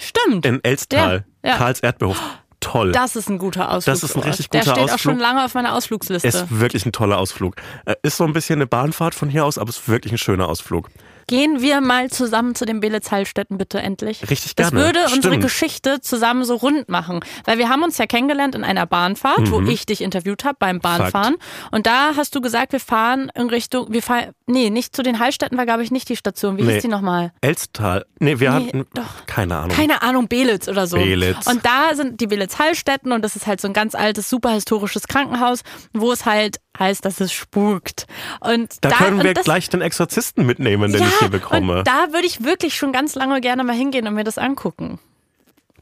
Speaker 2: Stimmt.
Speaker 1: in Elstal.
Speaker 2: Ja, ja.
Speaker 1: Karls Erdbeerhof. Toll.
Speaker 2: Das ist ein guter Ausflug.
Speaker 1: Das ist ein richtig
Speaker 2: Der
Speaker 1: guter
Speaker 2: steht auch
Speaker 1: Ausflug.
Speaker 2: schon lange auf meiner Ausflugsliste.
Speaker 1: Ist wirklich ein toller Ausflug. Äh, Ist so ein bisschen eine Bahnfahrt von hier aus, aber ist wirklich ein schöner Ausflug.
Speaker 2: Gehen wir mal zusammen zu den Belitz-Heilstätten bitte endlich.
Speaker 1: Richtig
Speaker 2: Das
Speaker 1: gerne.
Speaker 2: würde unsere
Speaker 1: Stimmt.
Speaker 2: Geschichte zusammen so rund machen. Weil wir haben uns ja kennengelernt in einer Bahnfahrt, wo
Speaker 1: Mhm.
Speaker 2: ich dich interviewt habe beim Bahnfahren. Und da hast du gesagt, wir fahren in Richtung, wir fahren, nee, nicht zu den Heilstätten war, glaube ich, nicht die Station. Wie
Speaker 1: Nee.
Speaker 2: hieß die nochmal?
Speaker 1: Elstal. Nee, wir
Speaker 2: Nee,
Speaker 1: hatten.
Speaker 2: doch.
Speaker 1: Keine Ahnung.
Speaker 2: Keine Ahnung, Belitz oder so.
Speaker 1: Belitz.
Speaker 2: Und da sind die Belitz-Heilstätten und das ist halt so ein ganz altes, super historisches Krankenhaus, wo es halt heißt, dass es spukt. Und
Speaker 1: da, können
Speaker 2: und
Speaker 1: wir
Speaker 2: das,
Speaker 1: gleich den Exorzisten mitnehmen, den
Speaker 2: ja,
Speaker 1: ich hier bekomme.
Speaker 2: Da würde ich wirklich schon ganz lange gerne mal hingehen und mir das angucken.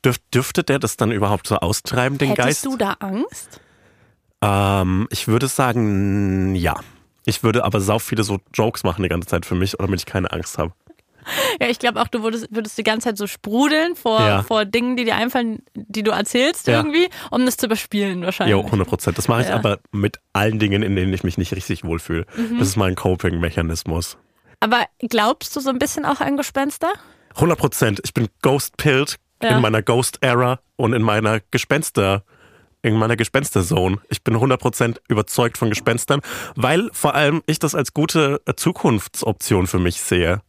Speaker 1: Dürf, dürfte der das dann überhaupt so austreiben, den
Speaker 2: Hättest
Speaker 1: Geist?
Speaker 2: du da Angst?
Speaker 1: Ähm, ich würde sagen, ja. Ich würde aber sau viele so Jokes machen die ganze Zeit für mich, damit ich keine Angst habe.
Speaker 2: Ja, ich glaube auch, du würdest, würdest die ganze Zeit so sprudeln vor,
Speaker 1: Ja.
Speaker 2: vor Dingen, die dir einfallen, die du erzählst
Speaker 1: Ja.
Speaker 2: irgendwie, um das zu überspielen wahrscheinlich.
Speaker 1: Jo, 100 Prozent. Das mache ich
Speaker 2: Ja.
Speaker 1: aber mit allen Dingen, in denen ich mich nicht richtig wohlfühle.
Speaker 2: Mhm.
Speaker 1: Das ist mein Coping-Mechanismus.
Speaker 2: Aber glaubst du so ein bisschen auch an Gespenster?
Speaker 1: 100 Prozent. Ich bin Ghost-Pilled
Speaker 2: Ja.
Speaker 1: in meiner Ghost-Era und in meiner Gespenster- in meiner Gespensterzone. Ich bin 100% überzeugt von Gespenstern, weil vor allem ich das als gute äh, Zukunftsoption für mich sehe.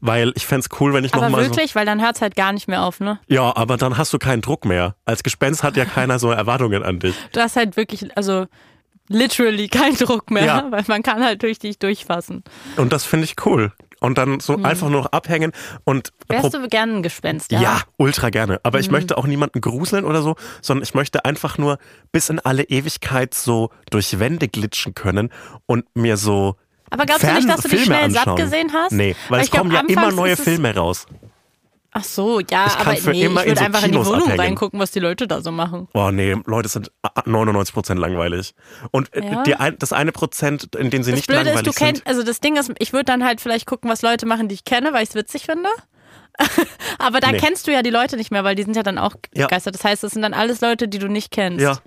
Speaker 1: Weil ich fänd's cool, wenn ich
Speaker 2: Hm. Aber
Speaker 1: nochmal so...
Speaker 2: wirklich, weil dann hört's halt gar nicht mehr auf, ne?
Speaker 1: Ja, aber dann hast du keinen Druck mehr. Als Gespenst hat ja keiner so Erwartungen an dich.
Speaker 2: Du hast halt wirklich, also literally keinen Druck mehr,
Speaker 1: Ja.
Speaker 2: weil man kann halt durch dich durchfassen.
Speaker 1: Und das finde ich cool. Und dann so einfach nur noch abhängen und
Speaker 2: Wärst du gerne ein Gespenst,
Speaker 1: ja.
Speaker 2: ja?
Speaker 1: ultra gerne. Aber ich möchte auch niemanden gruseln oder so, sondern ich möchte einfach nur bis in alle Ewigkeit so durch Wände glitschen können und mir so
Speaker 2: Aber glaubst du nicht, dass du dich
Speaker 1: Fernfilme
Speaker 2: schnell satt
Speaker 1: anschauen.
Speaker 2: gesehen hast?
Speaker 1: Nee, weil, es
Speaker 2: ich glaub,
Speaker 1: kommen ja immer neue Filme raus.
Speaker 2: Ach so, ja,
Speaker 1: Ich kann
Speaker 2: aber nee, ich würde
Speaker 1: so
Speaker 2: einfach in die
Speaker 1: Kinos
Speaker 2: Wohnung
Speaker 1: abhängen.
Speaker 2: reingucken, was die Leute da so machen.
Speaker 1: Oh nee, Leute sind 99% langweilig. Und äh,
Speaker 2: Ja.
Speaker 1: die das eine Prozent, in dem sie
Speaker 2: Das
Speaker 1: nicht
Speaker 2: Blöde ist,
Speaker 1: langweilig
Speaker 2: du kennst, also das Ding ist, ich würde dann halt vielleicht gucken, was Leute machen, die ich kenne, weil ich es witzig finde. aber da
Speaker 1: Nee.
Speaker 2: kennst du ja die Leute nicht mehr, weil die sind ja dann auch
Speaker 1: Ja.
Speaker 2: Geister. Das heißt, das sind dann alles Leute, die du nicht kennst.
Speaker 1: Ja,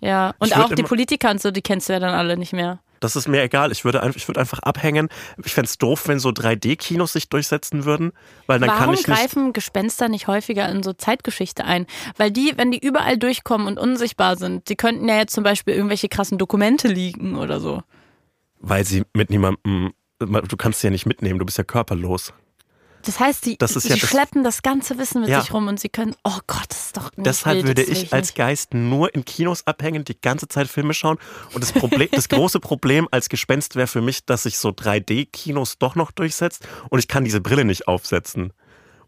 Speaker 2: Ja. Und auch die Politiker und so, die kennst du ja dann alle nicht mehr.
Speaker 1: Das ist mir egal. Ich würde, einfach, ich würde einfach abhängen. Ich fände es doof, wenn so 3D-Kinos sich durchsetzen würden, weil dann kann
Speaker 2: Warum
Speaker 1: ich nicht.
Speaker 2: greifen Gespenster nicht häufiger in so Zeitgeschichte ein? Weil die, wenn die überall durchkommen und unsichtbar sind, die könnten ja jetzt zum Beispiel irgendwelche krassen Dokumente liegen oder so.
Speaker 1: Weil sie mit niemandem. Du kannst sie ja nicht mitnehmen, du bist ja körperlos.
Speaker 2: Das heißt, die,
Speaker 1: Das ist
Speaker 2: die
Speaker 1: ja das-
Speaker 2: schleppen das ganze Wissen mit
Speaker 1: Ja.
Speaker 2: sich rum und sie können, oh Gott, das ist doch nicht
Speaker 1: Deshalb würde
Speaker 2: das will
Speaker 1: ich als. Geist nur in Kinos abhängen, die ganze Zeit Filme schauen. Und das, Problem, das große Problem als Gespenst wäre für mich, dass sich so 3D-Kinos doch noch durchsetzt und ich kann diese Brille nicht aufsetzen.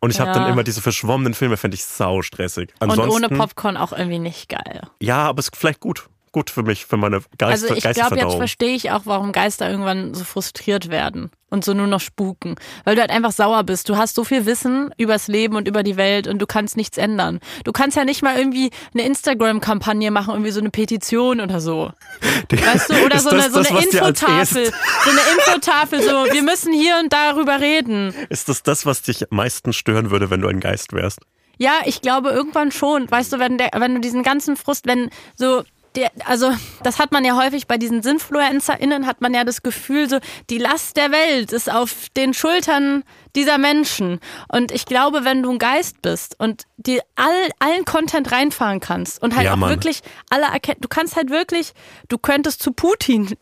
Speaker 1: Und ich habe
Speaker 2: Ja.
Speaker 1: dann immer diese verschwommenen Filme, fände ich sau stressig.
Speaker 2: Und
Speaker 1: Ansonsten,
Speaker 2: ohne Popcorn auch irgendwie nicht geil.
Speaker 1: Ja, aber es ist vielleicht gut. Gut für mich, für meine Geist
Speaker 2: Also ich glaube, jetzt verstehe ich auch, warum Geister irgendwann so frustriert werden und so nur noch spuken. Weil du halt einfach sauer bist. Du hast so viel Wissen übers Leben und über die Welt und du kannst nichts ändern. Du kannst ja nicht mal irgendwie eine Instagram-Kampagne machen, irgendwie so eine Petition oder so. Weißt du, oder so
Speaker 1: das
Speaker 2: eine, so
Speaker 1: das,
Speaker 2: eine Infotafel. So eine Infotafel, so, wir müssen hier und darüber reden.
Speaker 1: Ist das das, was dich am meisten stören würde, wenn du ein Geist wärst?
Speaker 2: Ja, ich glaube irgendwann schon. Weißt du, wenn, der, wenn du diesen ganzen Frust, wenn so. Der, also, das hat man ja häufig bei diesen SinfluencerInnen, hat man ja das Gefühl, so, die Last der Welt ist auf den Schultern dieser Menschen. Und ich glaube, wenn du ein Geist bist und dir all, allen Content reinfahren kannst und halt
Speaker 1: Ja,
Speaker 2: auch
Speaker 1: Mann.
Speaker 2: wirklich alle erkennen, du kannst halt wirklich, du könntest zu Putin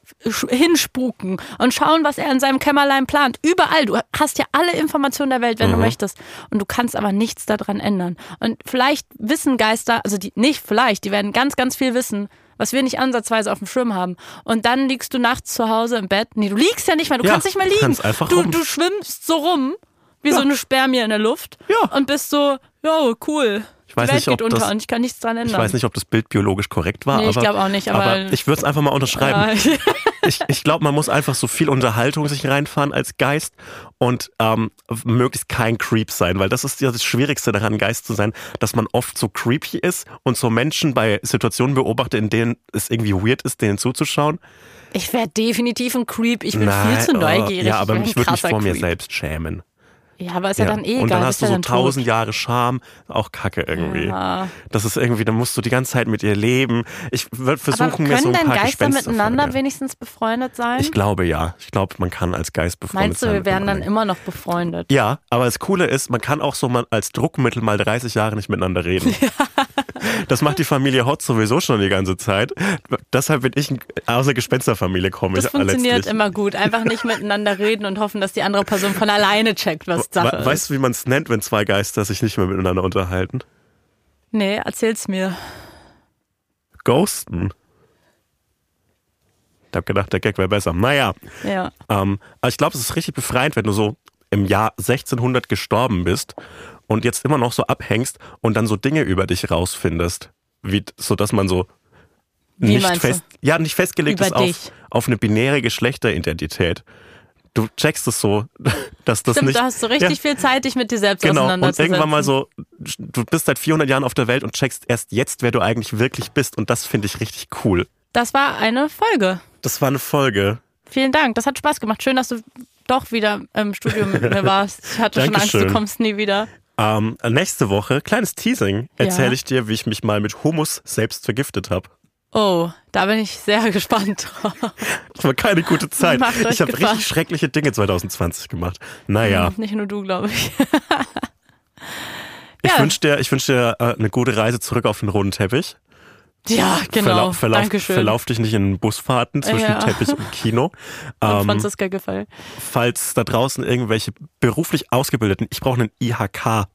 Speaker 2: hinspuken und schauen, was er in seinem Kämmerlein plant. Überall. Du hast ja alle Informationen der Welt, wenn
Speaker 1: Mhm.
Speaker 2: du möchtest. Und du kannst aber nichts daran ändern. Und vielleicht wissen Geister, also die, nicht vielleicht, die werden ganz, ganz viel wissen, was wir nicht ansatzweise auf dem Schirm haben. Und dann liegst du nachts zu Hause im Bett. Nee, du liegst ja nicht mehr, du
Speaker 1: Ja,
Speaker 2: kannst nicht mehr
Speaker 1: du
Speaker 2: liegen. du, du schwimmst so rum, wie so eine Spermie in der Luft.
Speaker 1: Ja.
Speaker 2: Und bist so, jo, cool.
Speaker 1: Ich weiß
Speaker 2: die Welt
Speaker 1: nicht, ob
Speaker 2: geht unter
Speaker 1: das-
Speaker 2: und ich kann nichts dran ändern.
Speaker 1: Ich weiß nicht, ob das Bild biologisch korrekt war,
Speaker 2: Nee, ich
Speaker 1: aber,
Speaker 2: glaub auch nicht, aber-
Speaker 1: ich würde es einfach mal unterschreiben.
Speaker 2: Ja.
Speaker 1: Ich, ich glaube, man muss einfach so viel Unterhaltung sich reinfahren als Geist und ähm, möglichst kein Creep sein, weil das ist ja das Schwierigste daran, Geist zu sein, dass man oft so creepy ist und so Menschen bei Situationen beobachtet, in denen es irgendwie weird ist, denen zuzuschauen.
Speaker 2: Ich wäre definitiv ein Creep. Ich bin
Speaker 1: Nein,
Speaker 2: viel zu
Speaker 1: oh,
Speaker 2: neugierig.
Speaker 1: Ja, aber
Speaker 2: ich wär ein
Speaker 1: ich würde mich vor mir
Speaker 2: Creep.
Speaker 1: selbst schämen.
Speaker 2: Ja, aber ist ja, dann eh egal.
Speaker 1: und dann hast du
Speaker 2: ja
Speaker 1: so tausend Jahre Scham, auch Kacke irgendwie.
Speaker 2: Ja.
Speaker 1: Das ist irgendwie, dann musst du die ganze Zeit mit ihr leben. Ich würde
Speaker 2: Aber
Speaker 1: versuchen,
Speaker 2: können
Speaker 1: mir so ein
Speaker 2: denn
Speaker 1: paar
Speaker 2: Geister
Speaker 1: Gespenster
Speaker 2: miteinander
Speaker 1: vorstellen.
Speaker 2: wenigstens befreundet sein?
Speaker 1: Ich glaube ja. Ich glaube, man kann als Geist befreundet
Speaker 2: Meinst du,
Speaker 1: sein.
Speaker 2: wir
Speaker 1: dem
Speaker 2: dann immer noch befreundet?
Speaker 1: Ja, aber das Coole ist, man kann auch so mal als Druckmittel mal 30 Jahre nicht miteinander reden. Das macht die Familie Hotz sowieso schon die ganze Zeit. Deshalb bin ich aus einer Gespensterfamilie komme
Speaker 2: Das funktioniert
Speaker 1: letztlich.
Speaker 2: immer gut. Einfach nicht miteinander reden und hoffen, dass die andere Person von alleine checkt, was Sache
Speaker 1: We
Speaker 2: ist.
Speaker 1: weißt du, wie man es nennt, wenn zwei Geister sich nicht mehr miteinander unterhalten?
Speaker 2: Nee, erzähl's mir.
Speaker 1: Ghosten. Ich hab gedacht, der Gag wäre besser. Naja,
Speaker 2: Ja.
Speaker 1: ähm, aber ich glaube, es ist richtig befreiend, wenn du so im Jahr 1600 gestorben bist und jetzt immer noch so abhängst und dann so Dinge über dich rausfindest, wie, so dass man so
Speaker 2: Wie
Speaker 1: nicht
Speaker 2: meinst du?
Speaker 1: fest, ja, nicht festgelegt
Speaker 2: Über
Speaker 1: ist auf,
Speaker 2: dich.
Speaker 1: auf eine binäre Geschlechteridentität. Du checkst es so, dass das
Speaker 2: Stimmt,
Speaker 1: nicht.
Speaker 2: du hast so richtig viel Zeit, dich mit dir selbst
Speaker 1: Genau, und
Speaker 2: auseinanderzusetzen.
Speaker 1: irgendwann mal so, du bist seit 400 Jahren auf der Welt und checkst erst jetzt, wer du eigentlich wirklich bist. Und das finde ich richtig cool.
Speaker 2: Das war eine Folge.
Speaker 1: Das war eine Folge.
Speaker 2: Vielen Dank. Das hat Spaß gemacht. Schön, dass du doch wieder im Studio mit mir warst. Ich hatte schon Angst, du
Speaker 1: Dankeschön.
Speaker 2: kommst nie wieder.
Speaker 1: Ähm, nächste Woche, kleines Teasing,
Speaker 2: Ja.
Speaker 1: erzähle ich dir, wie ich mich mal mit Hummus selbst vergiftet habe.
Speaker 2: Oh, da bin ich sehr gespannt.
Speaker 1: Das war keine gute Zeit. Ich habe richtig schreckliche Dinge 2020 gemacht. Naja,
Speaker 2: Nicht nur du, glaube ich.
Speaker 1: ich
Speaker 2: ja.
Speaker 1: wünsche dir, ich wünsch dir äh, eine gute Reise zurück auf den roten Teppich.
Speaker 2: Ja, genau.
Speaker 1: Verlauf, verlauf,
Speaker 2: Dankeschön.
Speaker 1: verlauf dich nicht in Busfahrten zwischen
Speaker 2: Ja.
Speaker 1: Teppich und Kino.
Speaker 2: Und
Speaker 1: Ähm,
Speaker 2: Franziska Giffey.
Speaker 1: falls da draußen irgendwelche beruflich Ausgebildeten, ich brauche einen IHK,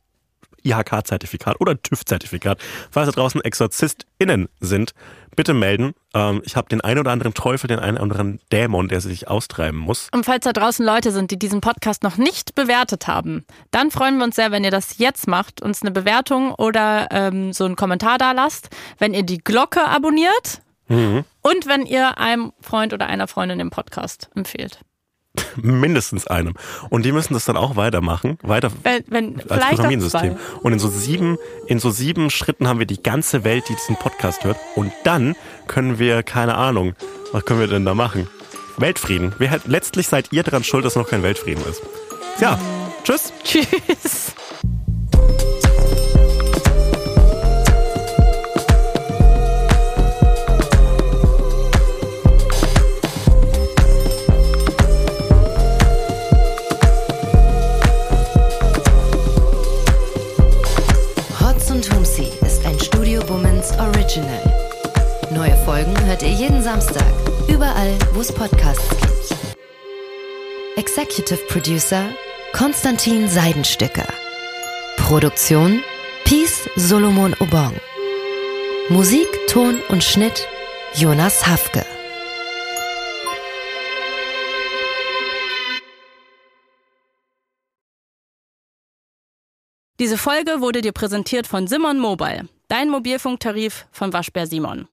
Speaker 1: IHK-Zertifikat oder TÜV-Zertifikat, falls da draußen ExorzistInnen sind, bitte melden. Ähm, ich habe den einen oder anderen Teufel, den einen oder anderen Dämon, der sich austreiben muss.
Speaker 2: Und falls da draußen Leute sind, die diesen Podcast noch nicht bewertet haben, dann freuen wir uns sehr, wenn ihr das jetzt macht, uns eine Bewertung oder ähm, so einen Kommentar da lasst, wenn ihr die Glocke abonniert und wenn ihr einem Freund oder einer Freundin den Podcast empfehlt.
Speaker 1: Mindestens einem. Und die müssen das dann auch weitermachen, weiter
Speaker 2: Wenn, wenn,
Speaker 1: als
Speaker 2: zwei.
Speaker 1: Und in so sieben, in so sieben Schritten haben wir die ganze Welt, die diesen Podcast hört. Und dann können wir, keine Ahnung, was können wir denn da machen? Weltfrieden. Wer hat, letztlich seid ihr daran schuld, dass noch kein Weltfrieden ist. Ja, tschüss.
Speaker 2: Tschüss.
Speaker 3: Original. Neue Folgen hört ihr jeden Samstag, überall, wo es Podcasts gibt. Executive Producer Konstantin Seidenstücker. Produktion Peace Solomon Obong. Musik, Ton und Schnitt Jonas Hafke.
Speaker 2: Diese Folge wurde dir präsentiert von Simon Mobile, dein Mobilfunktarif von Waschbär Simon.